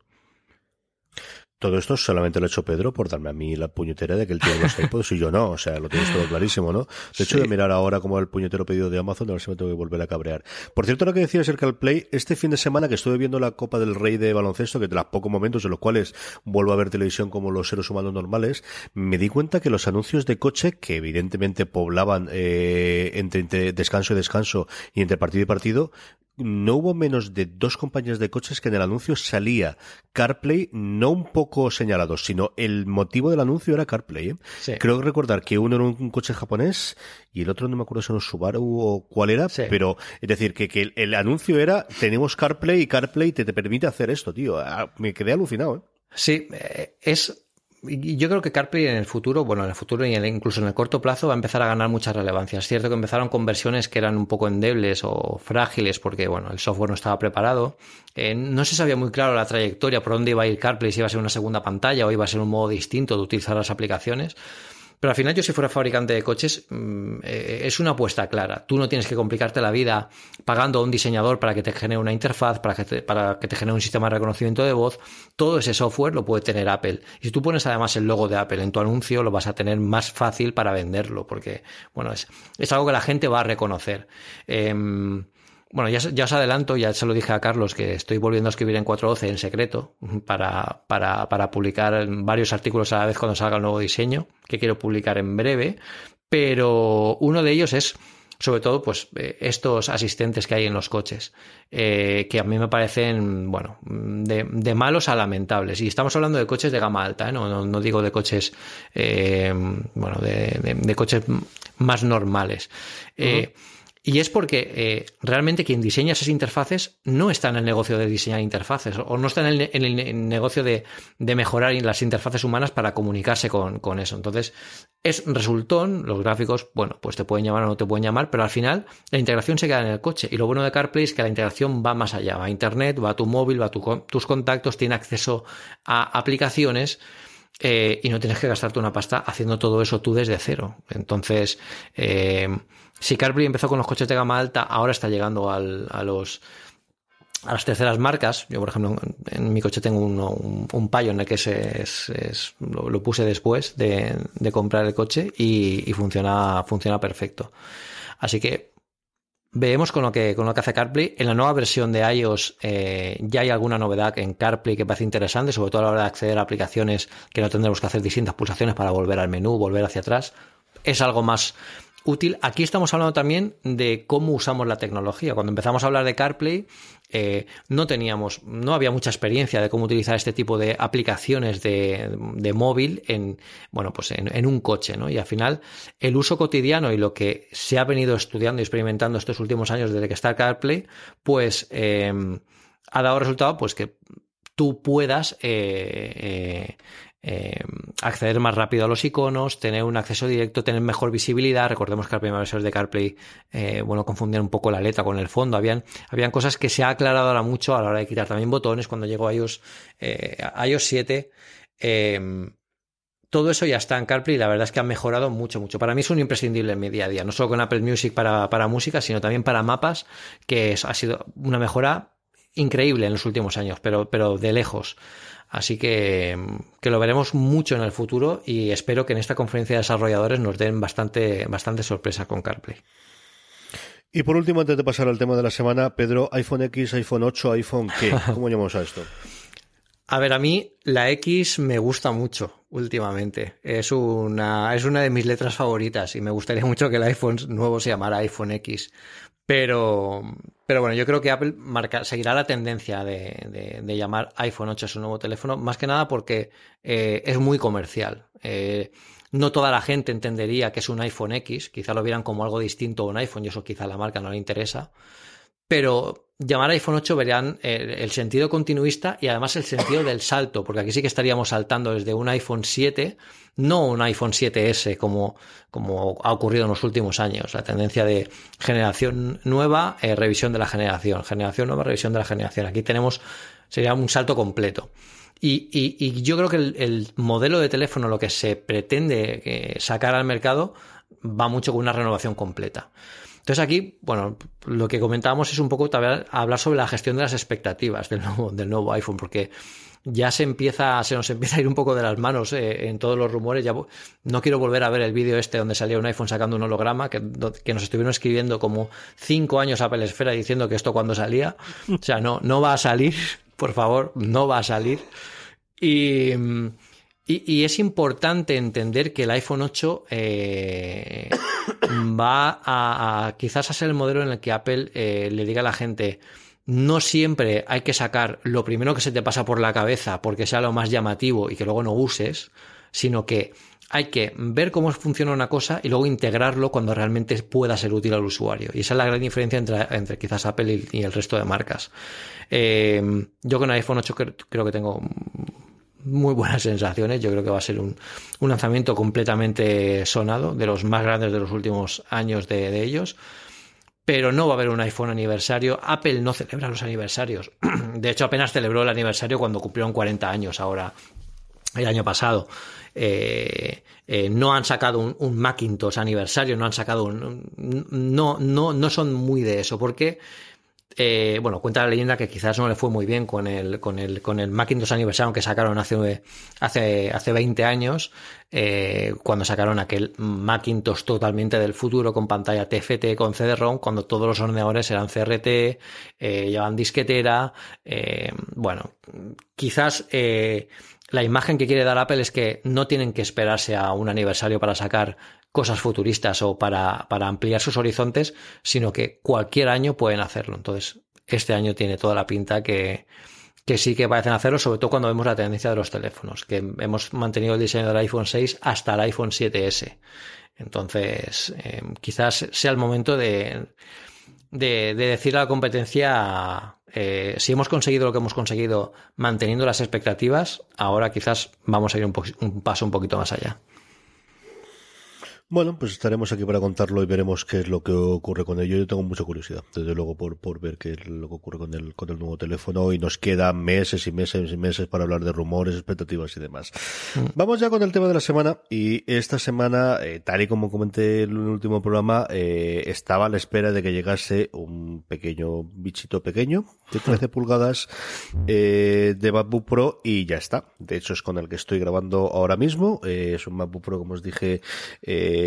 Todo esto solamente lo ha hecho Pedro por darme a mí la puñetera de que él tiene los iPods y yo no. O sea, lo tienes todo clarísimo, ¿no? De hecho, de mirar ahora como el puñetero pedido de Amazon, a ver si me tengo que volver a cabrear. Por cierto, lo que decía acerca del Play, este fin de semana que estuve viendo la Copa del Rey de baloncesto, que de los pocos momentos en los cuales vuelvo a ver televisión como los seres humanos normales, me di cuenta que los anuncios de coche, que evidentemente poblaban eh, entre descanso y descanso y entre partido y partido, no hubo menos de dos compañías de coches que en el anuncio salía CarPlay, no un poco señalado, sino el motivo del anuncio era CarPlay. ¿eh? Creo recordar que uno era un coche japonés y el otro no me acuerdo si era un Subaru o cuál era, pero es decir, que, que el, anuncio era tenemos CarPlay y CarPlay te, te permite hacer esto, tío. Ah, me quedé alucinado. ¿eh? Sí, eh, es yo creo que CarPlay en el futuro, bueno, en el futuro y incluso en el corto plazo va a empezar a ganar mucha relevancia. Es cierto que empezaron con versiones que eran un poco endebles o frágiles porque, bueno, el software no estaba preparado. Eh, no se sabía muy claro la trayectoria por dónde iba a ir CarPlay, si iba a ser una segunda pantalla o iba a ser un modo distinto de utilizar las aplicaciones. Pero al final yo si fuera fabricante de coches mm, eh, es una apuesta clara. Tú no tienes que complicarte la vida pagando a un diseñador para que te genere una interfaz, para que te, para que te genere un sistema de reconocimiento de voz. Todo ese software lo puede tener Apple. Y si tú pones además el logo de Apple en tu anuncio, lo vas a tener más fácil para venderlo, porque bueno, es, es algo que la gente va a reconocer. Em, bueno, ya, os adelanto, ya se lo dije a Carlos, que estoy volviendo a escribir en 4.12 en secreto para, para, para publicar varios artículos a la vez cuando salga el nuevo diseño, que quiero publicar en breve, pero uno de ellos es sobre todo pues eh, estos asistentes que hay en los coches eh, que a mí me parecen bueno de, de, malos a lamentables. Y estamos hablando de coches de gama alta ¿eh? no, no, digo de coches bueno de, de, coches más normales y es porque eh, realmente quien diseña esas interfaces no está en el negocio de diseñar interfaces o no está en el, negocio de, mejorar las interfaces humanas para comunicarse con, eso. Entonces, es resultón, los gráficos, bueno, pues te pueden llamar o no te pueden llamar, pero al final la integración se queda en el coche. Y lo bueno de CarPlay es que la integración va más allá, va a Internet, va a tu móvil, va a tus contactos, tiene acceso a aplicaciones. Eh, y no tienes que gastarte una pasta haciendo todo eso tú desde cero. Entonces, eh, si CarPlay empezó con los coches de gama alta, ahora está llegando a los a las terceras marcas. Yo, por ejemplo, en, mi coche tengo un, un Pioneer que es, es, lo, puse después de, comprar el coche y, y, funciona, funciona perfecto. Así que veamos con lo que, con lo que hace CarPlay. En la nueva versión de iOS eh, ya hay alguna novedad en CarPlay que parece interesante, sobre todo a la hora de acceder a aplicaciones que no tendremos que hacer distintas pulsaciones para volver al menú, volver hacia atrás. Es algo más útil. Aquí estamos hablando también de cómo usamos la tecnología. Cuando empezamos a hablar de CarPlay, eh, no teníamos, no había mucha experiencia de cómo utilizar este tipo de aplicaciones de, móvil en, bueno, pues en, un coche, ¿no? Y al final, el uso cotidiano y lo que se ha venido estudiando y experimentando estos últimos años desde que está CarPlay, pues eh, ha dado resultado, pues que tú puedas eh, eh, acceder más rápido a los iconos, tener un acceso directo, tener mejor visibilidad. Recordemos que las primeras versiones de CarPlay, eh, bueno, confundían un poco la letra con el fondo. Habían, habían cosas que se ha aclarado ahora mucho a la hora de quitar también botones cuando llegó iOS, eh, iOS 7. Eh, todo eso ya está en CarPlay y la verdad es que ha mejorado mucho, mucho. Para mí es un imprescindible en mi día a día, no solo con Apple Music para, para música, sino también para mapas, que ha sido una mejora increíble en los últimos años, pero, pero de lejos. Así que, que lo veremos mucho en el futuro y espero que en esta conferencia de desarrolladores nos den bastante, bastante sorpresa con CarPlay. Y por último, antes de pasar al tema de la semana, Pedro, iPhone X, iPhone 8, iPhone ¿qué? ¿Cómo llamamos a esto? A ver, a mí la X me gusta mucho últimamente. Es una, es una de mis letras favoritas y me gustaría mucho que el iPhone nuevo se llamara iPhone X. Pero, pero bueno, yo creo que Apple seguirá la tendencia de, de, de, llamar iPhone 8 a su nuevo teléfono, más que nada porque eh, es muy comercial. Eh, no toda la gente entendería que es un iPhone X, quizá lo vieran como algo distinto a un iPhone y eso quizá a la marca no le interesa pero llamar iPhone 8 verían el, el, sentido continuista y además el sentido del salto, porque aquí sí que estaríamos saltando desde un iPhone 7, no un iPhone 7S como, como ha ocurrido en los últimos años, la tendencia de generación nueva, eh, revisión de la generación, generación nueva, revisión de la generación. Aquí tenemos, sería un salto completo. Y, y, y yo creo que el, el, modelo de teléfono, lo que se pretende eh, sacar al mercado, va mucho con una renovación completa. Entonces aquí, bueno, lo que comentábamos es un poco hablar sobre la gestión de las expectativas del nuevo, del nuevo iPhone, porque ya se empieza, se nos empieza a ir un poco de las manos eh, en todos los rumores. Ya no quiero volver a ver el vídeo este donde salía un iPhone sacando un holograma, que, nos estuvieron escribiendo como cinco años Apple Esfera diciendo que esto cuando salía. O sea, no, no va a salir, por favor, no va a salir. Y, y, es importante entender que el iPhone 8 eh, va a, quizás a ser el modelo en el que Apple eh, le diga a la gente no siempre hay que sacar lo primero que se te pasa por la cabeza porque sea lo más llamativo y que luego no uses, sino que hay que ver cómo funciona una cosa y luego integrarlo cuando realmente pueda ser útil al usuario. Y esa es la gran diferencia entre, entre quizás Apple y, y, el resto de marcas. Eh, yo con el iPhone 8 creo que tengo muy buenas sensaciones. Yo creo que va a ser un, un lanzamiento completamente sonado, de los más grandes de los últimos años de, de, ellos. Pero no va a haber un iPhone aniversario. Apple no celebra los aniversarios. De hecho, apenas celebró el aniversario cuando cumplieron 40 años ahora, el año pasado. Eh, eh, no han sacado un, Macintosh aniversario, no han sacado un, no, no, no son muy de eso, porque eh, bueno, cuenta la leyenda que quizás no le fue muy bien con el, con el, con el Macintosh aniversario que sacaron hace, hace, hace 20 años, eh, cuando sacaron aquel Macintosh totalmente del futuro con pantalla TFT con CD-ROM, cuando todos los ordenadores eran CRT, eh, llevaban disquetera, eh, bueno, quizás la imagen que quiere dar Apple es que no tienen que esperarse a un aniversario para sacar cosas futuristas o para, para ampliar sus horizontes, sino que cualquier año pueden hacerlo. Entonces, este año tiene toda la pinta que, que sí que parecen hacerlo, sobre todo cuando vemos la tendencia de los teléfonos, que hemos mantenido el diseño del iPhone 6 hasta el iPhone 7S. Entonces, eh, quizás sea el momento de, de, de decir a la competencia, eh, si hemos conseguido lo que hemos conseguido manteniendo las expectativas, ahora quizás vamos a ir un, un paso un poquito más allá. Bueno, pues estaremos aquí para contarlo y veremos qué es lo que ocurre con ello. Yo tengo mucha curiosidad, desde luego, por, por ver qué es lo que ocurre con el, con el nuevo teléfono y nos quedan meses y meses y meses para hablar de rumores, expectativas y demás. Mm. Vamos ya con el tema de la semana y esta semana, eh, tal y como comenté en el último programa, eh, estaba a la espera de que llegase un pequeño bichito pequeño de 13 pulgadas eh, de MacBook Pro y ya está. De hecho es con el que estoy grabando ahora mismo. Eh, es un MacBook Pro, como os dije, eh,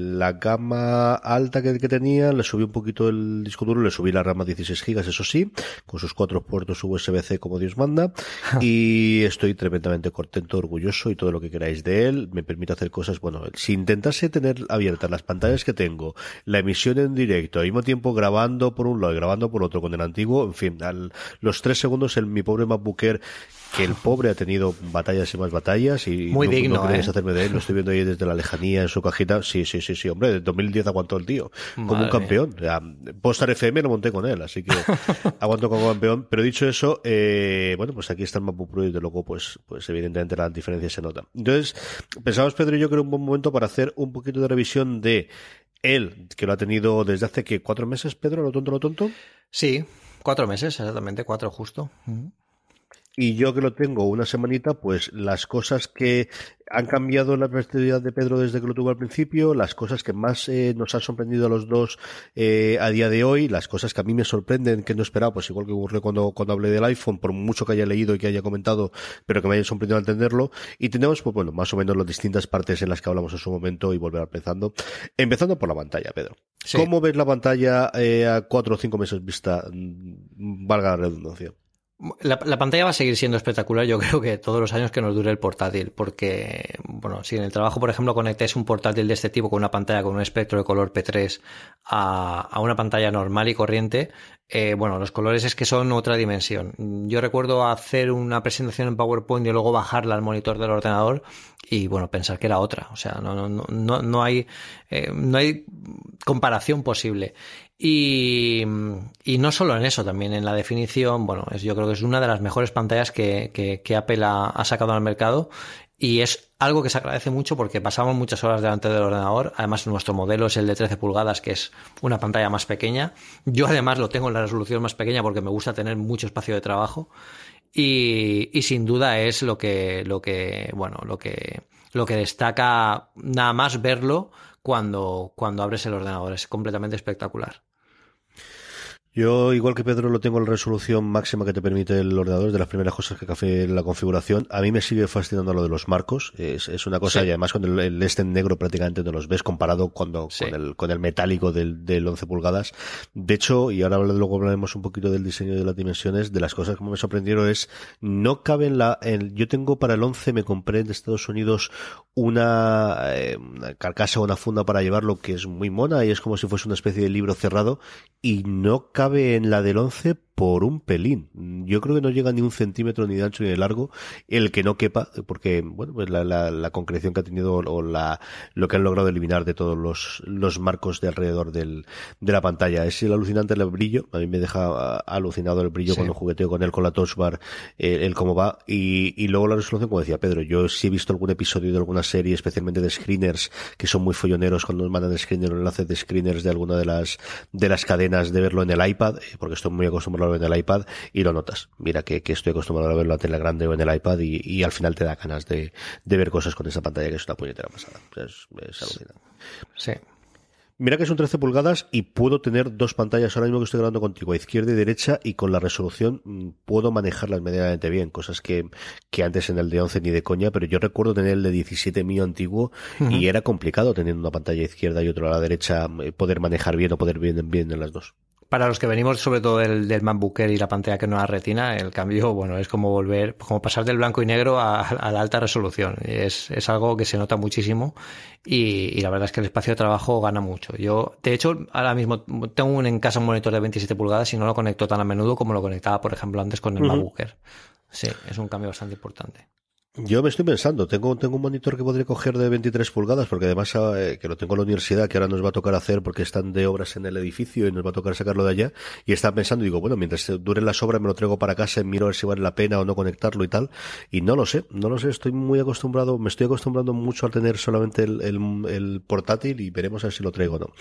la gama alta que, que, tenía, le subí un poquito el disco duro, le subí la RAM a 16 gigas, eso sí, con sus cuatro puertos USB-C como Dios manda. y estoy tremendamente contento, orgulloso y todo lo que queráis de él. Me permite hacer cosas, bueno, si intentase tener abiertas las pantallas que tengo, la emisión en directo, al mismo tiempo grabando por un lado y grabando por otro con el antiguo, en fin, al, los tres segundos en mi pobre MacBook Air que el pobre ha tenido batallas y más batallas y Muy no, digno, no queréis ¿eh? hacerme de él, lo estoy viendo ahí desde la lejanía en su cajita. Sí, sí, sí, sí, hombre, de 2010 aguantó el tío, como un campeón. O sea, Postar FM lo monté con él, así que aguanto como campeón. Pero dicho eso, eh, bueno, pues aquí está el MacBook Pro y de luego, pues, pues evidentemente la diferencia se nota. Entonces, pensamos Pedro y yo que era un buen momento para hacer un poquito de revisión de él, que lo ha tenido desde hace que cuatro meses, Pedro, lo tonto, lo tonto. Sí, cuatro meses, exactamente, cuatro justo. Y yo que lo tengo una semanita, pues las cosas que han cambiado la perspectiva de Pedro desde que lo tuvo al principio, las cosas que más eh, nos han sorprendido a los dos eh, a día de hoy, las cosas que a mí me sorprenden, que no esperaba, pues igual que ocurrió cuando, cuando hablé del iPhone, por mucho que haya leído y que haya comentado, pero que me haya sorprendido al entenderlo. Y tenemos, pues bueno, más o menos las distintas partes en las que hablamos en su momento y volver empezando. Empezando por la pantalla, Pedro. Sí. ¿Cómo ves la pantalla eh, a cuatro o cinco meses vista? Mm, Valga la redundancia. La, la pantalla va a seguir siendo espectacular, yo creo que todos los años que nos dure el portátil, porque, bueno, si en el trabajo, por ejemplo, conectáis un portátil de este tipo con una pantalla con un espectro de color P3 a, a una pantalla normal y corriente, eh, bueno, los colores es que son otra dimensión. Yo recuerdo hacer una presentación en PowerPoint y luego bajarla al monitor del ordenador y, bueno, pensar que era otra. O sea, no, no, no, no hay, eh, no hay comparación posible. Y, y, no solo en eso, también en la definición, bueno, es, yo creo que es una de las mejores pantallas que, que, que Apple ha, ha, sacado al mercado y es algo que se agradece mucho porque pasamos muchas horas delante del ordenador. Además, nuestro modelo es el de 13 pulgadas, que es una pantalla más pequeña. Yo además lo tengo en la resolución más pequeña porque me gusta tener mucho espacio de trabajo. Y, y sin duda es lo que, lo que, bueno, lo que, lo que destaca nada más verlo cuando, cuando abres el ordenador. Es completamente espectacular. Yo, igual que Pedro, lo tengo en la resolución máxima que te permite el ordenador, de las primeras cosas que café en la configuración. A mí me sigue fascinando lo de los marcos. Es, es una cosa, sí. y además con el, el, este negro prácticamente no los ves comparado cuando, sí. con, el, con el metálico del, del 11 pulgadas. De hecho, y ahora luego hablaremos un poquito del diseño de las dimensiones, de las cosas que me sorprendieron es, no cabe en la, en, yo tengo para el 11, me compré en Estados Unidos una, eh, una carcasa o una funda para llevarlo que es muy mona y es como si fuese una especie de libro cerrado y no cabe cabe en la del 11 por un pelín. Yo creo que no llega ni un centímetro ni de ancho ni de largo el que no quepa, porque bueno, pues la, la, la concreción que ha tenido o la, lo que han logrado eliminar de todos los, los marcos de alrededor del, de la pantalla. Es el alucinante el brillo, a mí me deja alucinado el brillo sí. cuando jugueteo con él, con la touch bar, el, el cómo va, y, y luego la resolución, como decía Pedro, yo sí he visto algún episodio de alguna serie, especialmente de screeners, que son muy folloneros cuando nos mandan screeners o enlaces de screeners de alguna de las, de las cadenas de verlo en el iPad, porque estoy muy acostumbrado verlo en el iPad y lo notas. Mira que, que estoy acostumbrado a verlo en la tele grande o en el iPad y, y al final te da ganas de, de, ver cosas con esa pantalla que es una puñetera pasada. Es, es alucinante. Sí. Mira que son 13 pulgadas y puedo tener dos pantallas ahora mismo que estoy grabando contigo, a izquierda y derecha, y con la resolución mmm, puedo manejarlas medianamente bien, cosas que, que antes en el de 11 ni de coña, pero yo recuerdo tener el de 17 mío antiguo uh -huh. y era complicado teniendo una pantalla izquierda y otra a la derecha, eh, poder manejar bien o poder bien, bien en las dos. Para los que venimos sobre todo del, del y la pantalla que no es retina, el cambio, bueno, es como volver, como pasar del blanco y negro a, a la alta resolución. Es, es, algo que se nota muchísimo y, y, la verdad es que el espacio de trabajo gana mucho. Yo, de hecho, ahora mismo tengo un, en casa un monitor de 27 pulgadas y no lo conecto tan a menudo como lo conectaba, por ejemplo, antes con el uh -huh. Sí, es un cambio bastante importante. Yo me estoy pensando, tengo, tengo un monitor que podré coger de 23 pulgadas, porque además eh, que lo tengo en la universidad, que ahora nos va a tocar hacer porque están de obras en el edificio y nos va a tocar sacarlo de allá, y estaba pensando, digo, bueno, mientras duren las obras me lo traigo para casa y miro a ver si vale la pena o no conectarlo y tal, y no lo sé, no lo sé, estoy muy acostumbrado, me estoy acostumbrando mucho a tener solamente el, el, el portátil y veremos a ver si lo traigo o no.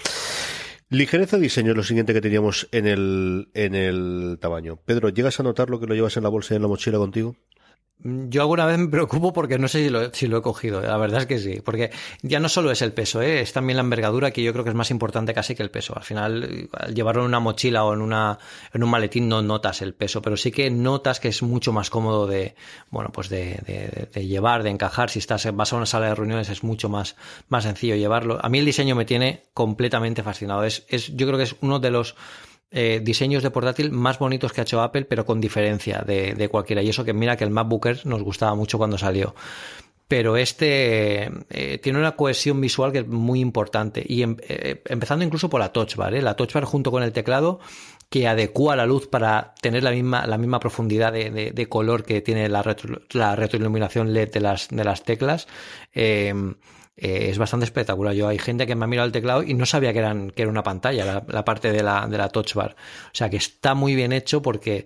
Ligereza de diseño es lo siguiente que teníamos en el, en el tamaño. Pedro, ¿llegas a notar lo que lo llevas en la bolsa y en la mochila contigo? Yo alguna vez me preocupo porque no sé si lo, si lo he cogido, la verdad es que sí, porque ya no solo es el peso, ¿eh? es también la envergadura que yo creo que es más importante casi que el peso. Al final, al llevarlo en una mochila o en, una, en un maletín no notas el peso, pero sí que notas que es mucho más cómodo de, bueno, pues de, de, de llevar, de encajar. Si estás, vas a una sala de reuniones es mucho más, más sencillo llevarlo. A mí el diseño me tiene completamente fascinado. Es, es, yo creo que es uno de los eh, diseños de portátil más bonitos que ha hecho Apple, pero con diferencia de, de, cualquiera. Y eso que mira que el MacBook nos gustaba mucho cuando salió. pero este eh, tiene una cohesión visual que es muy importante. Y em, eh, empezando incluso por la touch bar, la touch bar junto con el teclado que adecua la luz para tener la misma, la misma profundidad de, color que tiene la, la retroiluminación LED de las, de las teclas. Em, es bastante espectacular. Yo hay gente que me ha mirado el teclado y no sabía que, eran, que era una pantalla, la, parte de la, de la touch bar. O sea que está muy bien hecho porque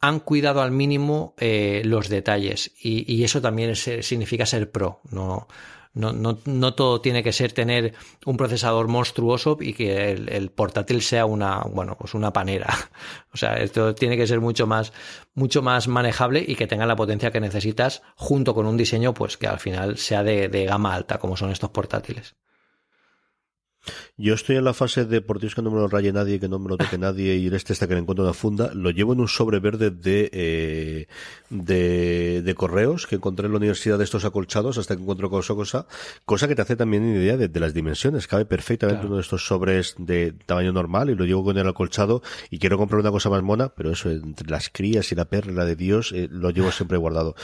han cuidado al mínimo eh, los detalles y, eso también significa ser pro. No, no, no, no, todo tiene que ser tener un procesador monstruoso y que el, portátil sea una, bueno, pues una panera. O sea, esto tiene que ser mucho más, mucho más manejable y que tenga la potencia que necesitas junto con un diseño, pues que al final sea de gama alta, como son estos portátiles. Yo estoy en la fase de por Dios que no me lo raye nadie, que no me lo toque nadie y este hasta que le encuentro una funda. Lo llevo en un sobre verde de, eh, de, correos que encontré en la universidad de estos acolchados hasta que encuentro cosa, cosa, cosa que te hace también una idea de, las dimensiones. Cabe perfectamente uno de estos sobres de tamaño normal y lo llevo con el acolchado y quiero comprar una cosa más mona, pero eso entre las crías y la perla de Dios eh, lo llevo siempre guardado.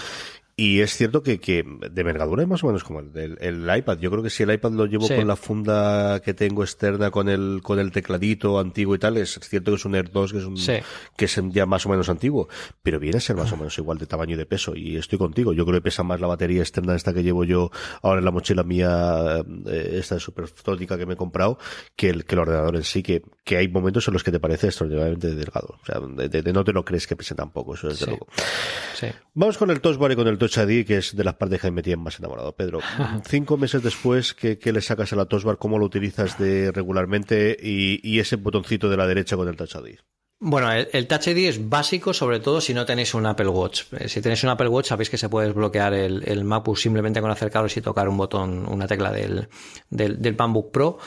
Y es cierto que, que de envergadura es más o menos como el del el iPad. Yo creo que si el iPad lo llevo con la funda que tengo externa con el, con el tecladito antiguo y tal, es cierto que es un Air 2 que es un, que es ya más o menos antiguo, pero viene a ser más o menos igual de tamaño y de peso. Y estoy contigo. Yo creo que pesa más la batería externa esta que llevo yo ahora en la mochila mía, eh, esta super que me he comprado, que el, que el ordenador en sí, que, que hay momentos en los que te parece extraordinariamente delgado. O sea, de, no te lo crees que pese tampoco, eso es de luego. Vamos con el Touch Bar y con el Touch que es de las partes que me tienen más enamorado. Pedro, cinco meses después, ¿qué, le sacas a la Touch Bar? ¿Cómo lo utilizas de regularmente? Y, ese botoncito de la derecha con el Touch ID. Bueno, el, Touch ID es básico, sobre todo si no tenéis un Apple Watch. Eh, si tenéis un Apple Watch, sabéis que se puede desbloquear el, el MacBook simplemente con acercaros y tocar un botón, una tecla del, del, del MacBook Pro.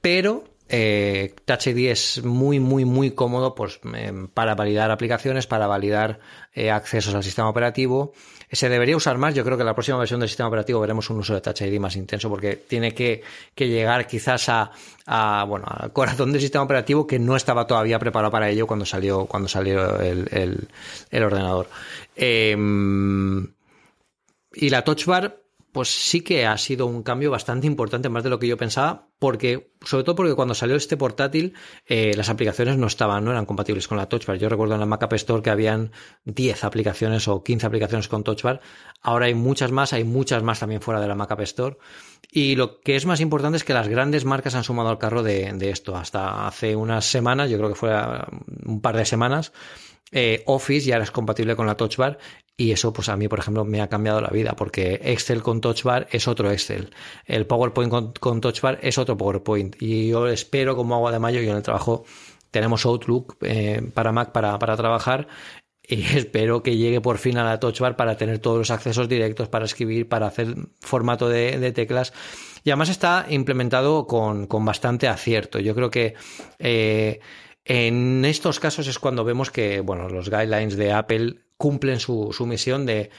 Pero eh, Touch ID es muy, muy, muy cómodo pues, em, para validar aplicaciones, para validar eh, accesos al sistema operativo. Se debería usar más. Yo creo que en la próxima versión del sistema operativo veremos un uso de Touch ID más intenso porque tiene que, llegar quizás a, bueno, al corazón del sistema operativo que no estaba todavía preparado para ello cuando salió, cuando salió el, ordenador. Em, y la Touch Bar pues sí que ha sido un cambio bastante importante, más de lo que yo pensaba, porque, sobre todo porque cuando salió este portátil, eh, las aplicaciones no estaban, no eran compatibles con la Touch Bar. Yo recuerdo en la Mac App Store que habían 10 aplicaciones o 15 aplicaciones con Touch Bar. Ahora hay muchas más, hay muchas más también fuera de la Mac App Store. Y lo que es más importante es que las grandes marcas han sumado al carro de, de esto. Hasta hace unas semanas, yo creo que fue un par de semanas, eh, Office ya es compatible con la Touch Bar y eso pues a mí por ejemplo me ha cambiado la vida porque Excel con Touch Bar es otro Excel, el PowerPoint con, Touch Bar es otro PowerPoint y yo espero como agua de mayo y en el trabajo tenemos Outlook eh, para Mac para, para trabajar y espero que llegue por fin a la Touch Bar para tener todos los accesos directos para escribir, para hacer formato de, teclas. Y además está implementado con, con bastante acierto. Yo creo que eh, en estos casos es cuando vemos que, bueno, los guidelines de Apple cumplen su, misión de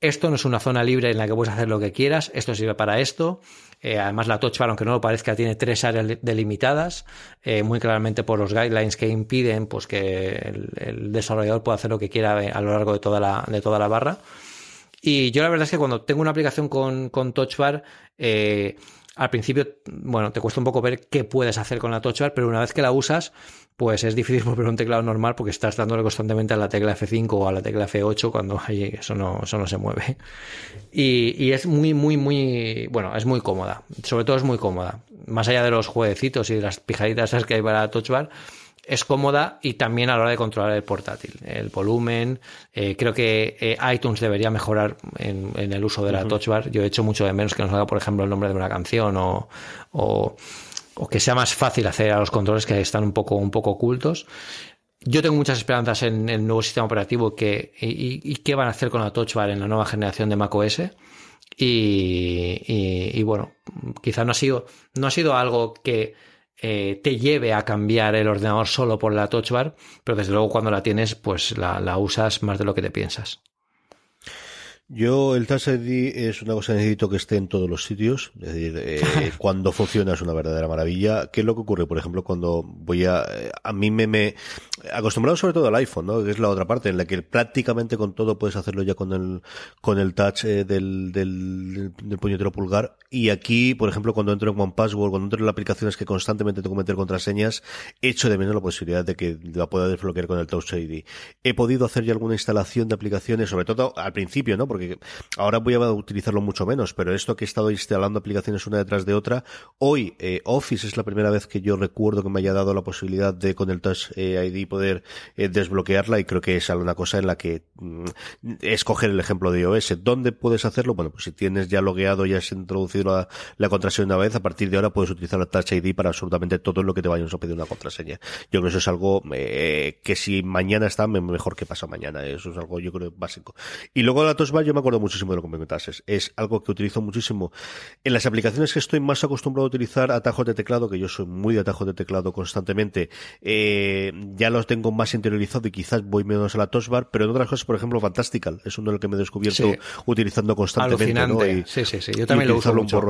esto no es una zona libre en la que puedes hacer lo que quieras, esto sirve para esto. Eh, además, la Touch Bar, aunque no lo parezca, tiene tres áreas delimitadas, eh, muy claramente por los guidelines que impiden pues, que el, desarrollador pueda hacer lo que quiera a lo largo de toda la, de toda la barra. Y yo la verdad es que cuando tengo una aplicación con, con Touch Bar, eh, al principio, bueno, te cuesta un poco ver qué puedes hacer con la Touch Bar, pero una vez que la usas, pues es difícil volver un teclado normal porque estás dándole constantemente a la tecla F5 o a la tecla F8 cuando eso no, eso no se mueve. Y, es muy, muy, muy, bueno, es muy cómoda. Sobre todo es muy cómoda. Más allá de los jueguecitos y de las pijaditas que hay para Touch Bar, es cómoda y también a la hora de controlar el portátil. El volumen, eh, creo que eh, iTunes debería mejorar en, el uso de la Touch Bar. Yo he hecho mucho de menos que nos haga, por ejemplo, el nombre de una canción o o que sea más fácil hacer a los controles que están un poco, un poco ocultos. Yo tengo muchas esperanzas en el nuevo sistema operativo que, y, qué van a hacer con la Touch Bar en la nueva generación de macOS. Y, y, bueno, quizá no ha sido, no ha sido algo que eh, te lleve a cambiar el ordenador solo por la Touch Bar, pero desde luego cuando la tienes, pues la usas más de lo que te piensas. Yo el Touch ID es una cosa que necesito que esté en todos los sitios, es decir, eh, cuando funciona es una verdadera maravilla. ¿Qué es lo que ocurre? Por ejemplo, cuando voy a, a mí me, me, acostumbrado sobre todo al iPhone, ¿no? Que es la otra parte en la que prácticamente con todo puedes hacerlo ya con el, con el touch eh, del, del, del puñetero pulgar. Y aquí, por ejemplo, cuando entro en One Password, cuando entro en aplicaciones que constantemente tengo que meter contraseñas, echo de menos la posibilidad de que la pueda desbloquear con el Touch ID. He podido hacer ya alguna instalación de aplicaciones, sobre todo al principio, ¿no? porque ahora voy a utilizarlo mucho menos, pero esto que he estado instalando aplicaciones una detrás de otra, hoy eh, Office es la primera vez que yo recuerdo que me haya dado la posibilidad de con el Touch eh, ID poder eh, desbloquearla y creo que es una cosa en la que mm, escoger el ejemplo de iOS. ¿Dónde puedes hacerlo? Bueno, pues si tienes ya logueado, ya has introducido la, la contraseña una vez, a partir de ahora puedes utilizar el Touch ID para absolutamente todo lo que te vayan a pedir una contraseña. Yo creo que eso es algo que si mañana está, mejor que pasa mañana. Eso es algo yo creo básico. Y luego la Touch Bar yo me acuerdo muchísimo de lo que me comentases. Es algo que utilizo muchísimo. En las aplicaciones que estoy más acostumbrado a utilizar atajos de teclado, que yo soy muy de atajos de teclado constantemente, eh, ya los tengo más interiorizado y quizás voy menos a la Bar, pero en otras cosas, por ejemplo, Fantastical, es uno de los que me he descubierto utilizando constantemente. ¿no? sí, sí, sí. Yo también lo uso mucho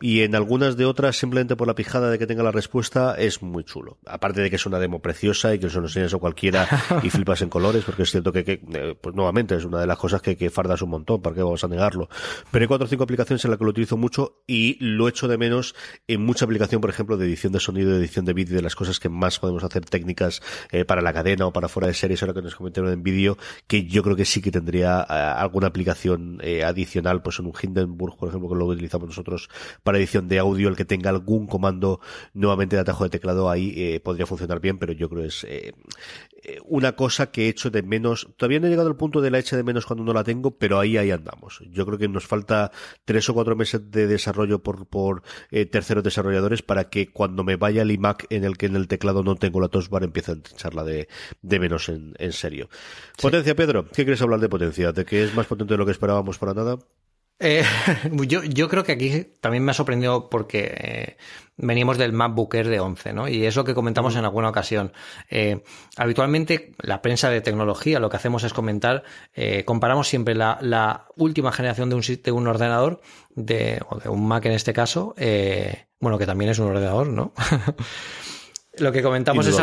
y en algunas de otras simplemente por la pijada de que tenga la respuesta es muy chulo. Aparte de que es una demo preciosa y que eso no enseñas a cualquiera y flipas en colores, porque es cierto que, que eh, pues nuevamente es una de las cosas que, que fardas un montón, ¿para qué vamos a negarlo? Pero hay cuatro o cinco aplicaciones en las que lo utilizo mucho y lo echo de menos en mucha aplicación, por ejemplo, de edición de sonido, de edición de vídeo, de las cosas que más podemos hacer técnicas eh, para la cadena o para fuera de series, ahora que nos comentaron en vídeo, que yo creo que sí que tendría eh, alguna aplicación adicional, pues en un Hindenburg, por ejemplo, que lo utilizamos nosotros para edición de audio, el que tenga algún comando nuevamente de atajo de teclado ahí eh, podría funcionar bien, pero yo creo es eh, eh, una cosa que he hecho de menos. Todavía no he llegado al punto de la hecha de menos cuando no la tengo, pero ahí ahí andamos. Yo creo que nos falta tres o cuatro meses de desarrollo por, por terceros desarrolladores para que cuando me vaya el iMac en el que en el teclado no tengo la tosbar empiece a echarla de, de menos en, en serio. Potencia, Pedro, ¿qué quieres hablar de potencia? ¿De que es más potente de lo que esperábamos para nada? Eh, yo, yo, creo que aquí también me ha sorprendido porque eh, venimos del MacBook Air de 11, ¿no? Y es lo que comentamos en alguna ocasión. Eh, habitualmente, la prensa de tecnología lo que hacemos es comentar, eh, comparamos siempre la, la, última generación de un, de un ordenador, de, o de un Mac en este caso, eh, bueno, que también es un ordenador, ¿no? Lo que comentamos es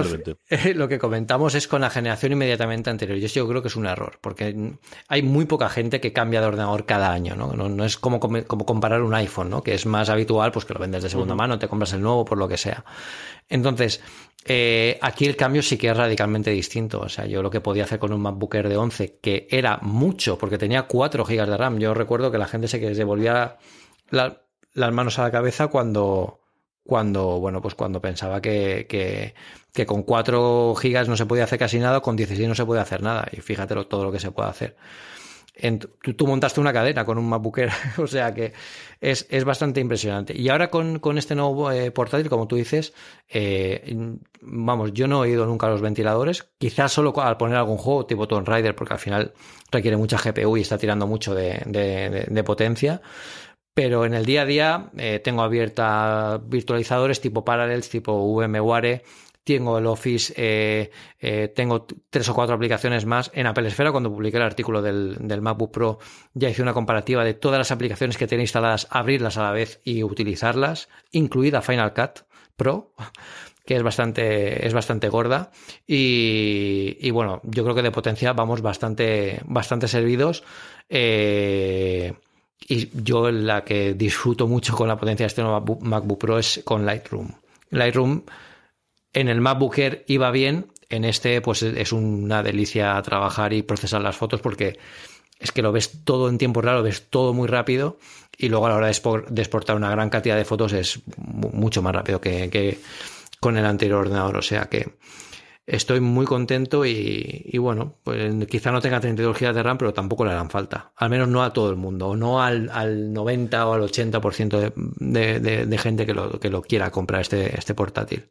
lo que comentamos es con la generación inmediatamente anterior. Y eso yo creo que es un error, porque hay muy poca gente que cambia de ordenador cada año, ¿no? No, es como, como, comparar un iPhone, ¿no? Que es más habitual, pues que lo vendes de segunda mano, te compras el nuevo, por lo que sea. Entonces, eh, aquí el cambio sí que es radicalmente distinto. O sea, yo lo que podía hacer con un MacBook Air de 11, que era mucho, porque tenía 4 GB de RAM. Yo recuerdo que la gente se que devolvía las manos a la cabeza cuando cuando, bueno, pues cuando pensaba que, que, que, con 4 gigas no se podía hacer casi nada, con 16 no se puede hacer nada. Y fíjate todo lo que se puede hacer. En, tú, montaste una cadena con un MacBook o sea que es, es, bastante impresionante. Y ahora con, con este nuevo eh, portátil, como tú dices, eh, vamos, yo no he oído nunca los ventiladores, quizás solo al poner algún juego tipo Tomb Raider, porque al final requiere mucha GPU y está tirando mucho de, de potencia pero en el día a día eh, tengo abierta virtualizadores tipo Parallels, tipo VMware, tengo el Office, eh, eh, tengo tres o cuatro aplicaciones más. En Apple Esfera, cuando publiqué el artículo del, del, MacBook Pro, ya hice una comparativa de todas las aplicaciones que tiene instaladas, abrirlas a la vez y utilizarlas, incluida Final Cut Pro que es bastante, es bastante gorda. Y, y, bueno, yo creo que de potencia vamos bastante, bastante servidos. Eh, y yo la que disfruto mucho con la potencia de este nuevo MacBook Pro es con Lightroom. Lightroom en el MacBook Air iba bien, en este pues es una delicia trabajar y procesar las fotos porque es que lo ves todo en tiempo real, lo ves todo muy rápido y luego a la hora de exportar una gran cantidad de fotos es mucho más rápido que, que con el anterior ordenador. O sea que estoy muy contento y, bueno, pues quizá no tenga 32 GB de RAM, pero tampoco le harán falta. Al menos no a todo el mundo, o no al, al 90 o al 80% de, de, de, de gente que lo, que lo quiera comprar este, este portátil.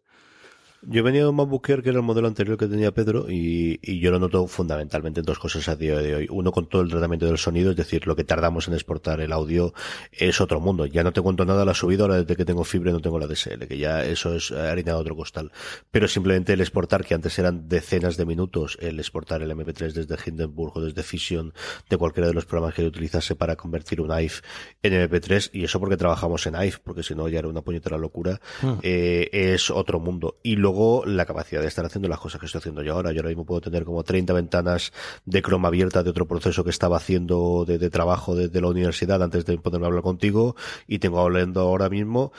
Yo venía de un MacBook que era el modelo anterior que tenía Pedro y, y, yo lo noto fundamentalmente en dos cosas a día de hoy. Uno con todo el tratamiento del sonido, es decir, lo que tardamos en exportar el audio es otro mundo. Ya no te cuento nada la subida ahora desde que tengo fibra no tengo la DSL, que ya eso es harina de otro costal. Pero simplemente el exportar, que antes eran decenas de minutos, el exportar el MP3 desde Hindenburg o desde Fission, de cualquiera de los programas que yo utilizase para convertir un IFE en MP3, y eso porque trabajamos en IFE, porque si no ya era una puñetera locura, hmm. eh, es otro mundo. Y luego la capacidad de estar haciendo las cosas que estoy haciendo yo ahora. Yo ahora mismo puedo tener como 30 ventanas de Chrome abiertas de otro proceso que estaba haciendo de, trabajo desde la universidad antes de poderme hablar contigo y tengo hablando ahora mismo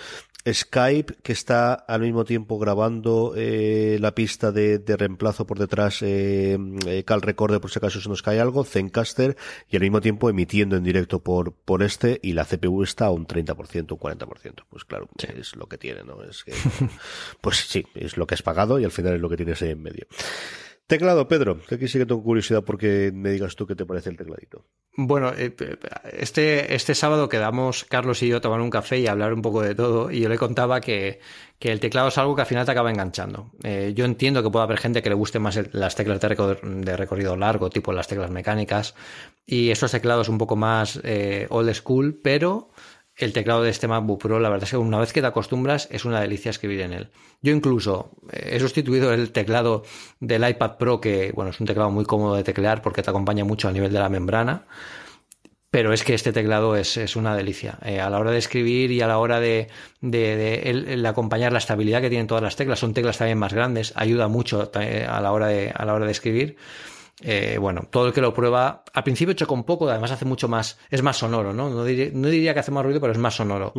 Skype que está al mismo tiempo grabando eh, la pista de, reemplazo por detrás eh, eh, Cal Recorder por si acaso se nos cae algo, Zencaster y al mismo tiempo emitiendo en directo por, por este y la CPU está a un 30%, un 40%. Pues claro, es lo que tiene, ¿no? Es que, pues sí, es lo que has pagado y al final es lo que tienes ahí en medio. Teclado, Pedro, que aquí sí que tengo curiosidad porque me digas tú qué te parece el tecladito. Bueno, eh, este, este sábado quedamos Carlos y yo a tomar un café y a hablar un poco de todo y yo le contaba que, que el teclado es algo que al final te acaba enganchando. Eh, yo entiendo que puede haber gente que le guste más las teclas de, recorrido largo, tipo las teclas mecánicas, y esos teclados un poco más eh, old school, pero el teclado de este MacBook Pro, la verdad es que una vez que te acostumbras, es una delicia escribir en él. Yo incluso eh, he sustituido el teclado del iPad Pro, que bueno, es un teclado muy cómodo de teclear porque te acompaña mucho a nivel de la membrana. Pero es que este teclado es, una delicia. Eh, a la hora de escribir y a la hora de, de, acompañar la estabilidad que tienen todas las teclas, son teclas también más grandes, ayuda mucho eh, a la hora de, a la hora de escribir. Eh, bueno, todo el que lo prueba, al principio choca un poco, además hace mucho más, es más sonoro, ¿no? No diría, que hace más ruido, pero es más sonoro.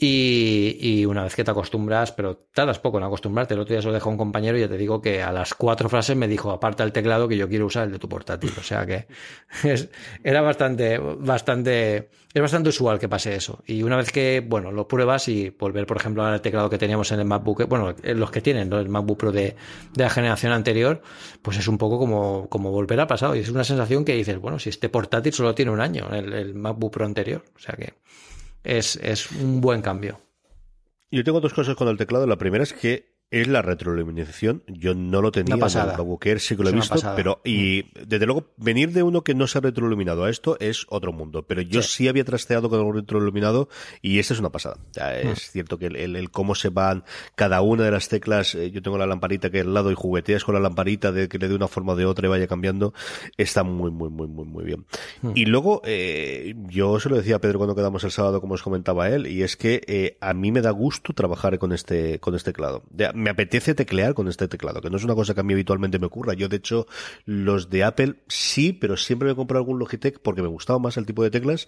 Y, una vez que te acostumbras, pero tardas poco en acostumbrarte. El otro día se lo dejó un compañero y ya te digo que a las cuatro frases me dijo, aparte el teclado, que yo quiero usar el de tu portátil. O sea que es, era bastante, bastante, es bastante usual que pase eso. Y una vez que, bueno, lo pruebas y volver, por ejemplo, al teclado que teníamos en el MacBook, bueno, los que tienen el MacBook Pro de, de, la generación anterior, pues es un poco como, como volver al pasado. Y es una sensación que dices, bueno, si este portátil solo tiene un año, el, el MacBook Pro anterior. O sea que es, es un buen cambio. Yo tengo dos cosas con el teclado. La primera es que es la retroiluminación. Yo no lo tenía. Pasada. En sí que lo he visto, pero y mm. desde luego venir de uno que no se ha retroiluminado a esto es otro mundo. Pero yo sí, había trasteado con algo retroiluminado y esta es una pasada. Mm. Es cierto que el, cómo se van cada una de las teclas. Eh, yo tengo la lamparita que al lado y jugueteas con la lamparita de que le dé una forma de otra y vaya cambiando. Está muy, muy, muy, muy, muy bien. Mm. Y luego, eh, yo se lo decía a Pedro cuando quedamos el sábado, como os comentaba él, y es que eh, a mí me da gusto trabajar con este, con este teclado me apetece teclear con este teclado, que no es una cosa que a mí habitualmente me ocurra. Yo, de hecho, los de Apple sí, pero siempre me compro algún Logitech porque me gustaba más el tipo de teclas.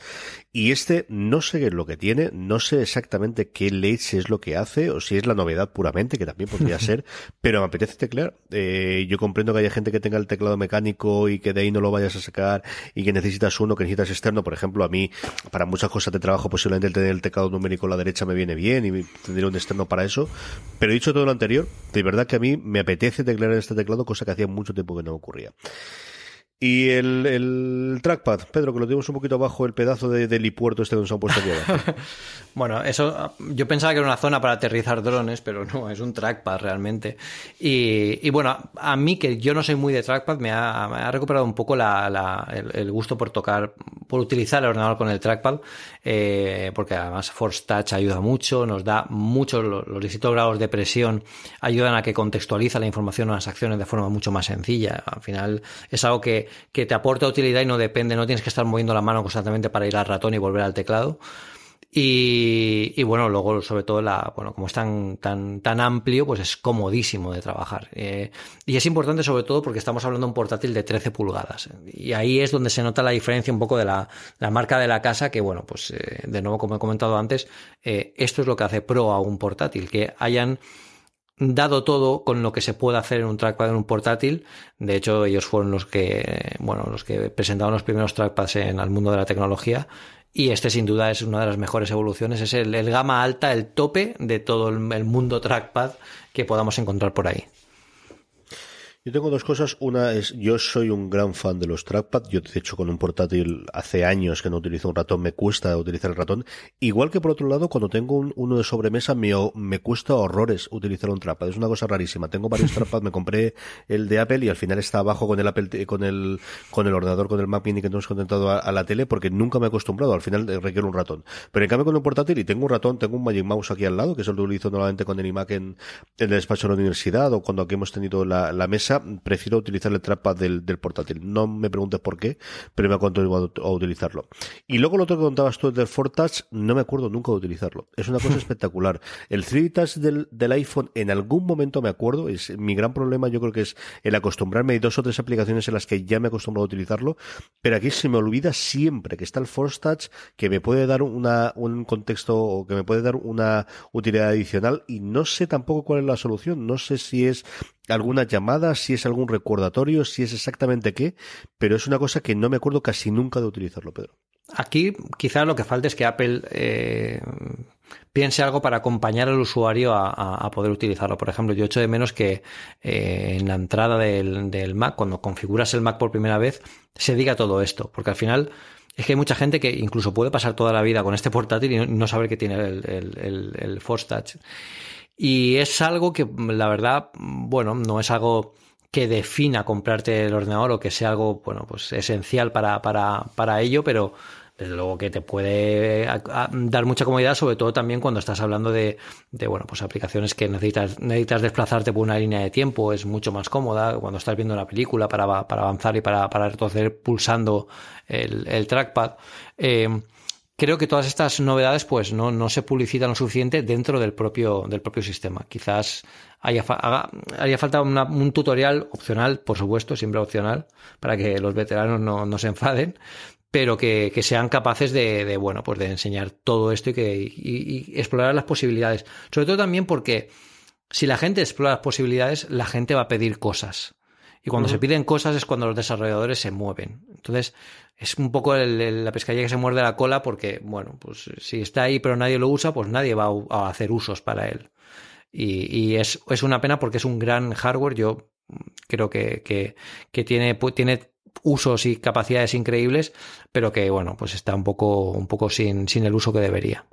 Y este no sé qué es lo que tiene, no sé exactamente qué leche es lo que hace, o si es la novedad puramente, que también podría ser, pero me apetece teclear. Eh, yo comprendo que haya gente que tenga el teclado mecánico y que de ahí no lo vayas a sacar y que necesitas uno, que necesitas externo. Por ejemplo, a mí, para muchas cosas de trabajo, posiblemente el tener el teclado numérico a la derecha me viene bien y tendría un externo para eso. Pero dicho todo lo anterior, de verdad que a mí me apetece teclear en este teclado, cosa que hacía mucho tiempo que no ocurría. Y el, el, trackpad, Pedro, que lo tenemos un poquito abajo, el pedazo de, del helipuerto este que nos han puesto aquí bueno, eso yo pensaba que era una zona para aterrizar drones, pero no, es un trackpad realmente. Y, y bueno, a mí que yo no soy muy de trackpad, me ha, recuperado un poco la, la, el, gusto por tocar, por utilizar el ordenador con el trackpad, eh, porque además Force Touch ayuda mucho, nos da mucho, los, los distintos grados de presión ayudan a que contextualiza la información o las acciones de forma mucho más sencilla. Al final es algo que que te aporta utilidad y no depende, no tienes que estar moviendo la mano constantemente para ir al ratón y volver al teclado. Y, bueno, luego sobre todo la, bueno, como es tan, tan, tan amplio, pues es comodísimo de trabajar. Eh, y es importante sobre todo porque estamos hablando de un portátil de 13 pulgadas. Y ahí es donde se nota la diferencia un poco de la, la marca de la casa, que bueno, pues eh, de nuevo, como he comentado antes, eh, esto es lo que hace pro a un portátil, que hayan dado todo con lo que se puede hacer en un trackpad en un portátil. De hecho, ellos fueron los que, bueno, los que presentaron los primeros trackpads en el mundo de la tecnología. Y este sin duda es una de las mejores evoluciones. Es el, gama alta, el tope de todo el, mundo trackpad que podamos encontrar por ahí. Yo tengo dos cosas. Una es, yo soy un gran fan de los trackpad. Yo, de hecho, con un portátil hace años que no utilizo un ratón, me cuesta utilizar el ratón. Igual que por otro lado, cuando tengo un, uno de sobremesa, me, me cuesta horrores utilizar un trackpad. Es una cosa rarísima. Tengo varios trackpads, me compré el de Apple y al final está abajo con el Apple, con el, con el ordenador, con el Mac Mini que hemos contentado a, la tele porque nunca me he acostumbrado. Al final eh, requiere un ratón. Pero en cambio con un portátil y tengo un ratón, tengo un Magic Mouse aquí al lado, que es el que utilizo normalmente con el iMac en, en el despacho de la universidad o cuando aquí hemos tenido la, la mesa prefiero utilizar el trackpad del, del, portátil. No me preguntes por qué, pero me acuerdo a, utilizarlo. Y luego lo otro que contabas tú del Touch, no me acuerdo nunca de utilizarlo. Es una cosa espectacular. El 3D Touch del, del, iPhone, en algún momento me acuerdo, es mi gran problema, yo creo que es el acostumbrarme. Hay dos o tres aplicaciones en las que ya me he acostumbrado a utilizarlo, pero aquí se me olvida siempre que está el Force Touch, que me puede dar una, un contexto o que me puede dar una utilidad adicional y no sé tampoco cuál es la solución. No sé si es alguna llamada, si es algún recordatorio, si es exactamente qué, pero es una cosa que no me acuerdo casi nunca de utilizarlo, Pedro. Aquí quizás lo que falta es que Apple eh, piense algo para acompañar al usuario a, poder utilizarlo. Por ejemplo, yo echo de menos que eh, en la entrada del, Mac, cuando configuras el Mac por primera vez, se diga todo esto, porque al final es que hay mucha gente que incluso puede pasar toda la vida con este portátil y no, saber que tiene el, el, el Force Touch. Y es algo que, la verdad, bueno, no es algo que defina comprarte el ordenador o que sea algo, bueno, pues esencial para, para, para ello, pero desde luego que te puede dar mucha comodidad, sobre todo también cuando estás hablando de, de, bueno, pues aplicaciones que necesitas, necesitas desplazarte por una línea de tiempo, es mucho más cómoda cuando estás viendo una película para, para avanzar y para, para retroceder pulsando el, el trackpad. Eh, creo que todas estas novedades pues no, no se publicitan lo suficiente dentro del propio, del propio sistema. Quizás haya, haría falta un tutorial opcional, por supuesto, siempre opcional, para que los veteranos no, no se enfaden, pero que, que sean capaces de, de, bueno, pues de enseñar todo esto y que y, y explorar las posibilidades. Sobre todo también porque si la gente explora las posibilidades, la gente va a pedir cosas. Y cuando se piden cosas es cuando los desarrolladores se mueven. Entonces, es un poco la pescadilla que se muerde la cola porque, bueno, pues si está ahí pero nadie lo usa, pues nadie va a, hacer usos para él. Y, y es, es, una pena porque es un gran hardware. Yo creo que, que, que tiene, tiene usos y capacidades increíbles, pero que, bueno, pues está un poco, un poco sin, sin el uso que debería.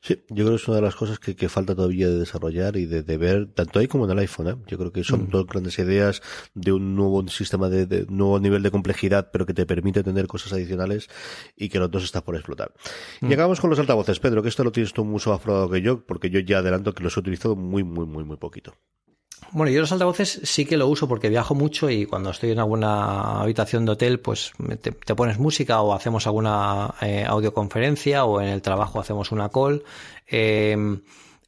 Sí, yo creo que es una de las cosas que, que falta todavía de desarrollar y de, de, ver, tanto ahí como en el iPhone. ¿eh? Yo creo que son mm. dos grandes ideas de un nuevo sistema de, de, nuevo nivel de complejidad, pero que te permite tener cosas adicionales y que los dos están por explotar. Mm. Y acabamos con los altavoces, Pedro, que esto lo tienes tú mucho más probado que yo, porque yo ya adelanto que los he utilizado muy, muy, muy, muy poquito. Bueno, yo los altavoces sí que lo uso porque viajo mucho y cuando estoy en alguna habitación de hotel, pues te, pones música o hacemos alguna eh, audioconferencia o en el trabajo hacemos una call. Eh,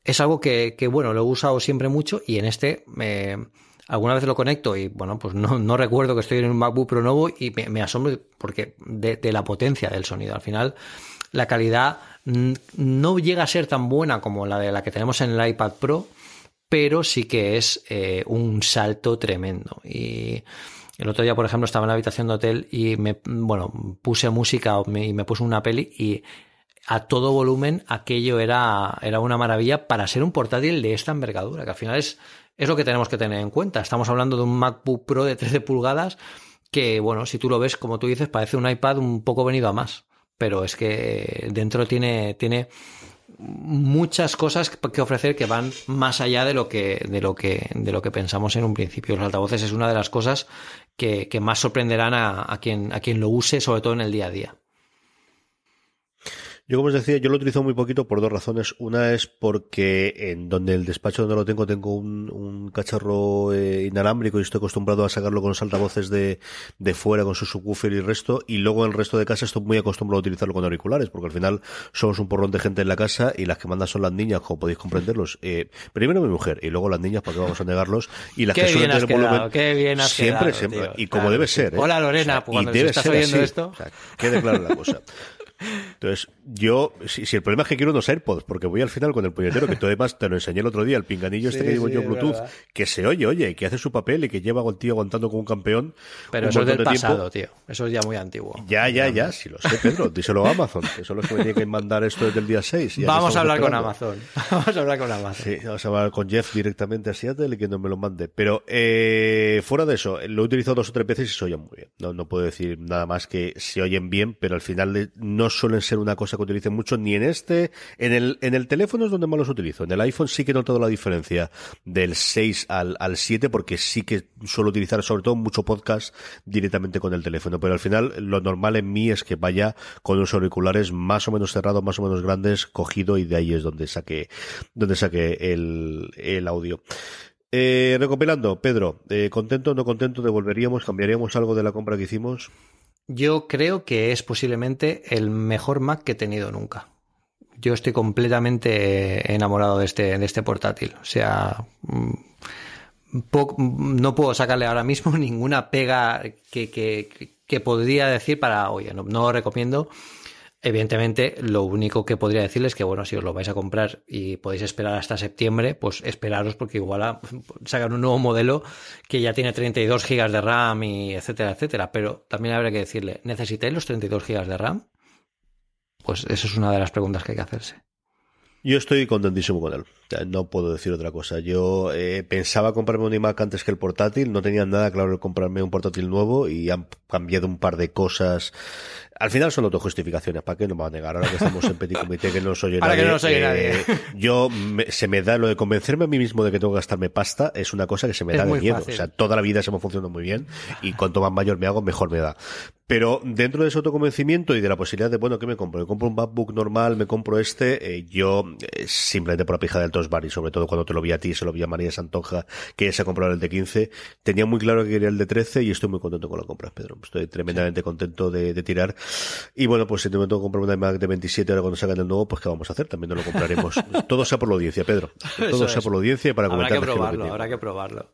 es algo que, bueno, lo he usado siempre mucho y en este eh, alguna vez lo conecto y bueno, pues no, recuerdo que estoy en un MacBook Pro nuevo y me, asombro porque de, de la potencia del sonido. Al final, la calidad no llega a ser tan buena como la de la que tenemos en el iPad Pro pero sí que es eh, un salto tremendo. Y el otro día, por ejemplo, estaba en la habitación de hotel y me, bueno, puse música y me puse una peli y a todo volumen aquello era, era una maravilla para ser un portátil de esta envergadura, que al final es, es lo que tenemos que tener en cuenta. Estamos hablando de un MacBook Pro de 13 pulgadas que, bueno, si tú lo ves, como tú dices, parece un iPad un poco venido a más. Pero es que dentro tiene, tiene muchas cosas que ofrecer que van más allá de lo que, de lo que, de lo que pensamos en un principio. Los altavoces es una de las cosas que, que más sorprenderán a, a, quien, a quien lo use, sobre todo en el día a día. Yo, como os decía, yo lo utilizo muy poquito por dos razones. Una es porque en donde el despacho donde lo tengo tengo un, un cacharro eh, inalámbrico y estoy acostumbrado a sacarlo con los altavoces de, de fuera, con su subwoofer y el resto. Y luego en el resto de casa estoy muy acostumbrado a utilizarlo con auriculares, porque al final somos un porrón de gente en la casa y las que mandan son las niñas, como podéis comprenderlos. Eh, primero mi mujer y luego las niñas, para qué vamos a negarlos. Y las qué que suelen tener quedado, volumen. Qué bien has siempre, quedado, siempre. Tío. Y como claro, debe ser. ¿eh? Hola Lorena, o sea, y debe estás ser oyendo así. esto. O sea, quede clara la cosa. Entonces, yo, si, el problema es que quiero unos AirPods, porque voy al final con el puñetero, que tú además te lo enseñé el otro día, el pinganillo este que llevo yo Bluetooth, que se oye, oye, que hace su papel y que lleva al tío aguantando como un campeón. Pero eso es del pasado, tío. Eso es ya muy antiguo. Ya, ya, ya, si lo sé, Pedro. Díselo a Amazon, que son los que me tienen que mandar esto desde el día 6. Vamos a hablar con Amazon. Vamos a hablar con Amazon. Sí, vamos a hablar con Jeff directamente a Seattle y que no me lo mande. Pero eh, fuera de eso, lo he utilizado dos o tres veces y se oyen muy bien. No, no puedo decir nada más que se oyen bien, pero al final no suelen ser una cosa que utilicen mucho ni en este. En el, en el teléfono es donde más los utilizo. En el iPhone sí que he notado la diferencia del 6 al, al 7 porque sí que suelo utilizar sobre todo mucho podcast directamente con el teléfono. Pero al final lo normal en mí es que vaya con unos auriculares más o menos cerrados, más o menos grandes, cogido y de ahí es donde saqué, donde saqué el, el audio. Eh, recopilando, Pedro, eh, ¿contento o no contento? ¿Devolveríamos? ¿Cambiaríamos algo de la compra que hicimos? Yo creo que es posiblemente el mejor Mac que he tenido nunca. Yo estoy completamente enamorado de este, de este portátil. O sea, mm, no puedo sacarle ahora mismo ninguna pega que, que, que podría decir para, oye, no, no lo recomiendo Evidentemente, lo único que podría decirles es que, bueno, si os lo vais a comprar y podéis esperar hasta septiembre, pues esperaros porque igual sacan un nuevo modelo que ya tiene 32 GB de RAM y etcétera, etcétera. Pero también habrá que decirle, ¿necesitáis los 32 GB de RAM? Pues eso es una de las preguntas que hay que hacerse. Yo estoy contentísimo con él. No puedo decir otra cosa. Yo eh, pensaba comprarme un iMac antes que el portátil. No tenía nada claro el comprarme un portátil nuevo y han cambiado un par de cosas al final son autojustificaciones, ¿para qué no me va a negar? Ahora que estamos en Petit Comité, que no soy nadie. que no soy eh, nadie. Yo, se me da lo de convencerme a mí mismo de que tengo que gastarme pasta, es una cosa que se me da de miedo. O sea, toda la vida se me ha funcionado muy bien y cuanto más mayor me hago, mejor me da. Pero dentro de ese autoconvencimiento y de la posibilidad de, bueno, ¿qué me compro? ¿Me compro un MacBook normal? ¿Me compro este? Eh, yo, eh, simplemente por la pija del Tosbar y sobre todo cuando te lo vi a ti, se lo vi a María Santonja, que se ha comprado el de 15, tenía muy claro que quería el de 13 y estoy muy contento con la compra, Pedro. Estoy tremendamente contento de, de tirar. Y bueno, pues si te tengo que comprar un iMac de 27 ahora cuando salgan el nuevo, pues ¿qué vamos a hacer? También no lo compraremos. Todo sea por la audiencia, Pedro. Todo sea por la audiencia y para comentar. Habrá que probarlo, habrá que probarlo.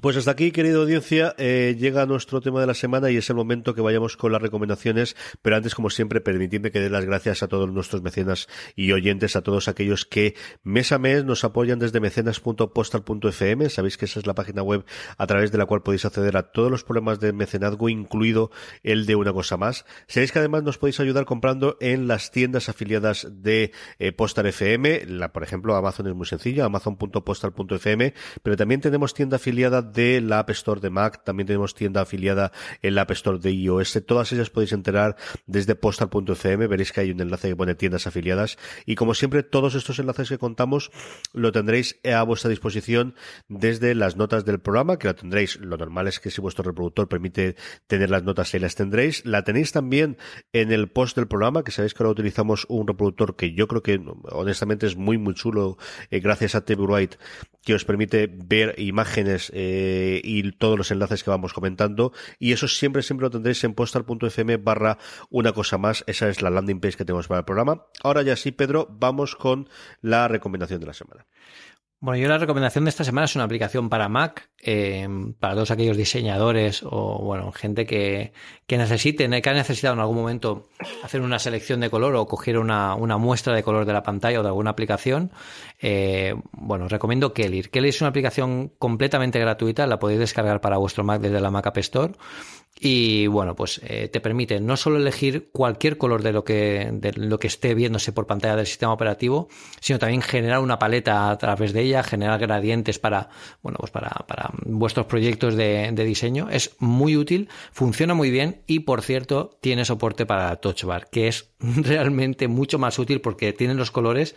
Pues hasta aquí, querida audiencia, eh, llega nuestro tema de la semana y es el momento que vayamos con las recomendaciones, pero antes, como siempre, permitidme que dé las gracias a todos nuestros mecenas y oyentes, a todos aquellos que mes a mes nos apoyan desde mecenas.postal.fm. Sabéis que esa es la página web a través de la cual podéis acceder a todos los problemas de mecenazgo, incluido el de una cosa más. Sabéis que además nos podéis ayudar comprando en las tiendas afiliadas de eh, Postal FM. La, por ejemplo, Amazon es muy sencillo, amazon.postal.fm, pero también tenemos tienda afiliada de la App Store de Mac, también tenemos tienda afiliada en la App Store de iOS, todas ellas podéis enterar desde postal.fm, veréis que hay un enlace que pone tiendas afiliadas. Y como siempre todos estos enlaces que contamos lo tendréis a vuestra disposición desde las notas del programa, que la tendréis, lo normal es que si vuestro reproductor permite tener las notas ahí las tendréis, la tenéis también en el post del programa, que sabéis que ahora utilizamos un reproductor que yo creo que honestamente es muy muy chulo eh, gracias a TV White que os permite ver imágenes eh, y todos los enlaces que vamos comentando. Y eso siempre, siempre lo tendréis en postal.fm barra una cosa más. Esa es la landing page que tenemos para el programa. Ahora ya sí, Pedro, vamos con la recomendación de la semana. Bueno, yo la recomendación de esta semana es una aplicación para Mac, eh, para todos aquellos diseñadores o, bueno, gente que, que necesiten, que ha necesitado en algún momento hacer una selección de color o coger una, una muestra de color de la pantalla o de alguna aplicación. Eh, bueno, recomiendo Kelir. Kelir es una aplicación completamente gratuita, la podéis descargar para vuestro Mac desde la Mac App Store. Y bueno, pues eh, te permite no solo elegir cualquier color de lo que de lo que esté viéndose por pantalla del sistema operativo, sino también generar una paleta a través de ella, generar gradientes para bueno, pues para, para vuestros proyectos de, de diseño. Es muy útil, funciona muy bien y por cierto tiene soporte para Touch Bar, que es realmente mucho más útil porque tiene los colores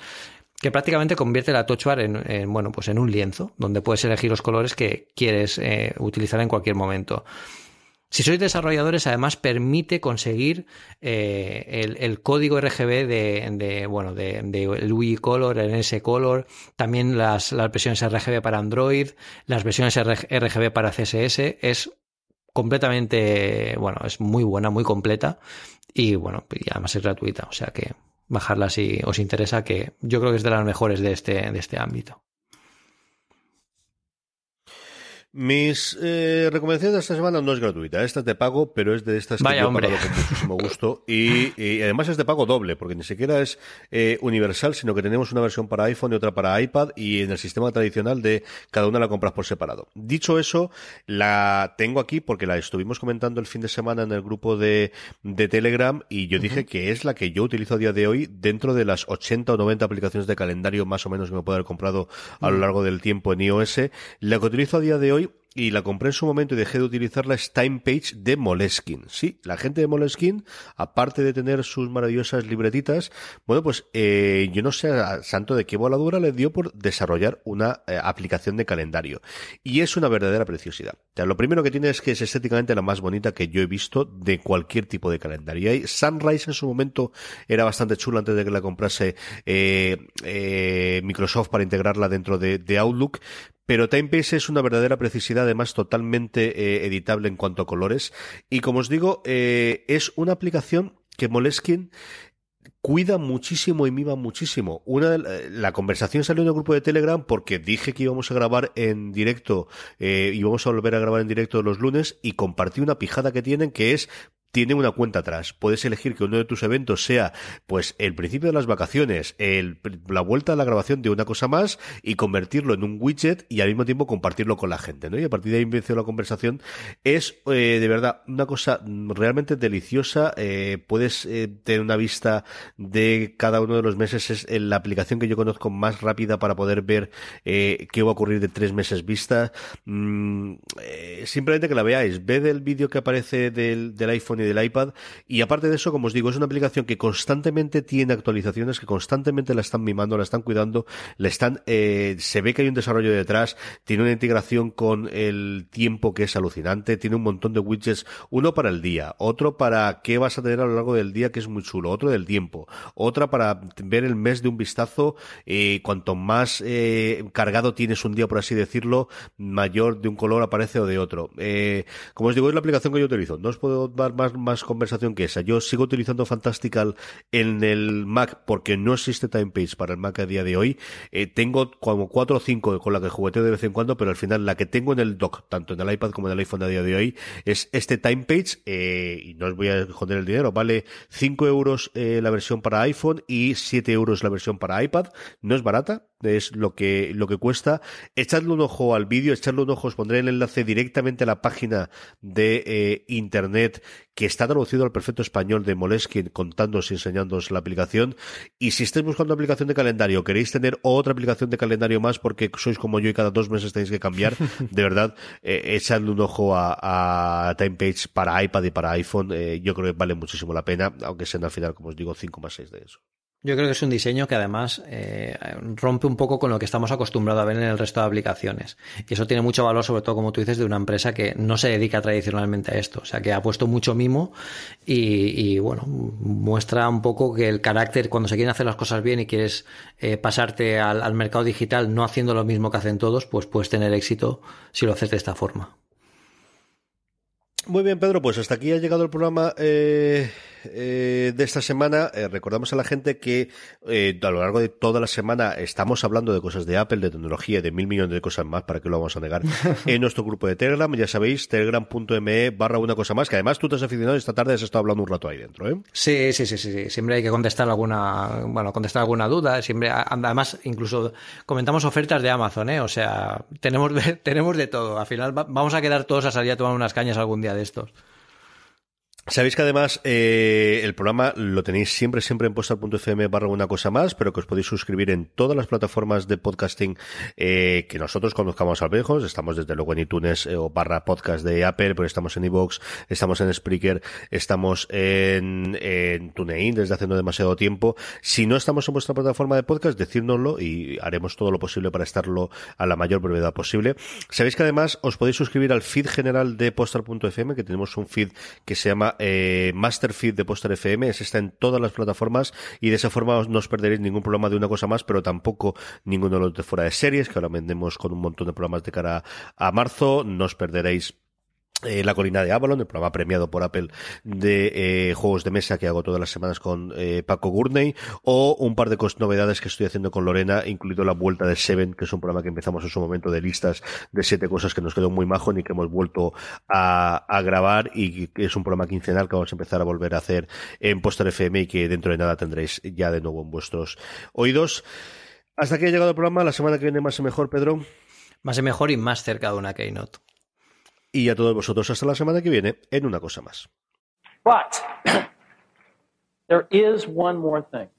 que prácticamente convierte la Touch Bar en, bueno, pues en un lienzo, donde puedes elegir los colores que quieres eh, utilizar en cualquier momento. Si sois desarrolladores, además permite conseguir eh, el, código RGB de, bueno, de, de Wii Color, NS Color, también las, las versiones RGB para Android, las versiones RGB para CSS. Es completamente, bueno, es muy buena, muy completa y bueno, y además es gratuita, o sea que bajarla si os interesa, que yo creo que es de las mejores de este, de este ámbito. Mis eh, recomendaciones de esta semana no es gratuita, esta es de pago, pero es de estas que yo he pagado con muchísimo gusto. Y, y además es de pago doble, porque ni siquiera es eh, universal, sino que tenemos una versión para iPhone y otra para iPad y en el sistema tradicional de cada una la compras por separado. Dicho eso, la tengo aquí porque la estuvimos comentando el fin de semana en el grupo de, de Telegram y yo dije que es la que yo utilizo a día de hoy dentro de las 80 o 90 aplicaciones de calendario más o menos que me puedo haber comprado a lo largo del tiempo en iOS. La que utilizo a día de hoy asleep y la compré en su momento y dejé de utilizarla es Time Page de Moleskine. Sí, la gente de Moleskine, aparte de tener sus maravillosas libretitas, bueno, pues eh, yo no sé a santo de qué voladura le dio por desarrollar una eh, aplicación de calendario. Y es una verdadera preciosidad. Lo primero que tiene es que es estéticamente la más bonita que yo he visto de cualquier tipo de calendario. Y Sunrise en su momento era bastante chula antes de que la comprase eh, eh, Microsoft para integrarla dentro de, de Outlook, pero TimePace es una verdadera precisidad, además totalmente eh, editable en cuanto a colores. Y como os digo, eh, es una aplicación que Moleskine cuida muchísimo y mima muchísimo. Una la conversación salió en el grupo de Telegram porque dije que íbamos a grabar en directo, eh, íbamos a volver a grabar en directo los lunes y compartí una pijada que tienen que es tiene una cuenta atrás. Puedes elegir que uno de tus eventos sea, pues, el principio de las vacaciones, el, la vuelta a la grabación de una cosa más y convertirlo en un widget y al mismo tiempo compartirlo con la gente, ¿no? Y a partir de ahí empezó la conversación. Es, eh, de verdad, una cosa realmente deliciosa. Eh, puedes eh, tener una vista de cada uno de los meses. Es eh, la aplicación que yo conozco más rápida para poder ver eh, qué va a ocurrir de tres meses vista. Mm, simplemente que la veáis. Ved el vídeo que aparece del, del iPhone y del iPad. Y aparte de eso, como os digo, es una aplicación que constantemente tiene actualizaciones, que constantemente la están mimando, la están cuidando, la están, eh, se ve que hay un desarrollo detrás, tiene una integración con el tiempo que es alucinante, tiene un montón de widgets, uno para el día, otro para qué vas a tener a lo largo del día que es muy chulo, otro del tiempo, otra para ver el mes de un vistazo, eh, cuanto más eh, cargado tienes un día, por así decirlo, mayor de un color aparece o de otro. Eh, como os digo, es la aplicación que yo utilizo. No os puedo dar más, más conversación que esa. Yo sigo utilizando Fantastical en el Mac porque no existe TimePage para el Mac a día de hoy. Eh, tengo como cuatro o cinco con la que jugueteo de vez en cuando, pero al final la que tengo en el dock, tanto en el iPad como en el iPhone a día de hoy, es este TimePage, eh, y no os voy a joder el dinero, vale 5 euros eh, la versión para iPhone y 7 euros la versión para iPad. No es barata, es lo que, lo que cuesta. Echadle un ojo al vídeo, echadle un ojo, os pondré el enlace directamente a la página de internet que está traducido al perfecto español de Moleskine contándoos y enseñándoos la aplicación. Y si estáis buscando aplicación de calendario, queréis tener otra aplicación de calendario más porque sois como yo y cada dos meses tenéis que cambiar, de verdad, eh, echadle un ojo a, a TimePage para iPad y para iPhone. Eh, yo creo que vale muchísimo la pena, aunque sean al final, como os digo, 5 más 6 de eso. Yo creo que es un diseño que además eh, rompe un poco con lo que estamos acostumbrados a ver en el resto de aplicaciones. Y eso tiene mucho valor, sobre todo, como tú dices, de una empresa que no se dedica tradicionalmente a esto. O sea, que ha puesto mucho mimo y, bueno, muestra un poco que el carácter, cuando se quieren hacer las cosas bien y quieres eh, pasarte al, al mercado digital no haciendo lo mismo que hacen todos, pues puedes tener éxito si lo haces de esta forma. Muy bien, Pedro, pues hasta aquí ha llegado el programa eh, eh, de esta semana. Eh, recordamos a la gente que eh, a lo largo de toda la semana estamos hablando de cosas de Apple, de tecnología, de mil millones de cosas más, para que lo vamos a negar, en nuestro grupo de Telegram. Ya sabéis, telegram.me barra una cosa más, que además tú te has aficionado y esta tarde has estado hablando un rato ahí dentro, ¿eh? Sí, sí, sí, sí, sí. Siempre hay que contestar alguna, bueno, contestar alguna duda. Siempre, además, incluso comentamos ofertas de Amazon, ¿eh? O sea, tenemos de, tenemos de todo. Al final va, vamos a quedar todos a salir a tomar unas cañas algún día de estos. Sabéis que además eh, el programa lo tenéis siempre, siempre en postal.fm barra una cosa más, pero que os podéis suscribir en todas las plataformas de podcasting eh, que nosotros conozcamos al lejos. Estamos desde luego en iTunes eh, o barra podcast de Apple, pero estamos en iVoox, estamos en Spreaker, estamos en, en TuneIn desde hace no demasiado tiempo. Si no estamos en vuestra plataforma de podcast, decírnoslo y haremos todo lo posible para estarlo a la mayor brevedad posible. Sabéis que además os podéis suscribir al feed general de postal.fm, que tenemos un feed que se llama eh, Master Feed de Poster FM, ese está en todas las plataformas y de esa forma no os perderéis ningún programa de una cosa más, pero tampoco ninguno de los de fuera de series, que ahora vendemos con un montón de programas de cara a marzo, no os perderéis eh, la colina de Avalon, el programa premiado por Apple de eh, juegos de mesa que hago todas las semanas con eh, Paco Gurney, o un par de novedades que estoy haciendo con Lorena, incluido la vuelta de Seven, que es un programa que empezamos en su momento de listas de siete cosas que nos quedó muy majo y que hemos vuelto a, grabar y que es un programa quincenal que vamos a empezar a volver a hacer en Poster FM y que dentro de nada tendréis ya de nuevo en vuestros oídos. Hasta aquí ha llegado el programa, la semana que viene más y mejor, Pedro. Más y mejor y más cerca de una Keynote. Y a todos vosotros hasta la semana que viene en una cosa más. But there is one more thing.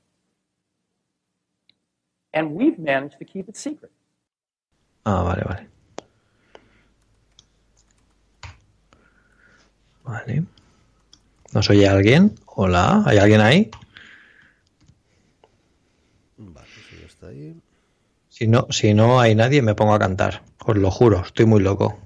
And we've managed to keep it secret. Ah, vale, vale. Vale. ¿Nos oye alguien? Hola, ¿hay alguien ahí? Vale, si ya está ahí. Si no, si no hay nadie, me pongo a cantar. Os lo juro, estoy muy loco.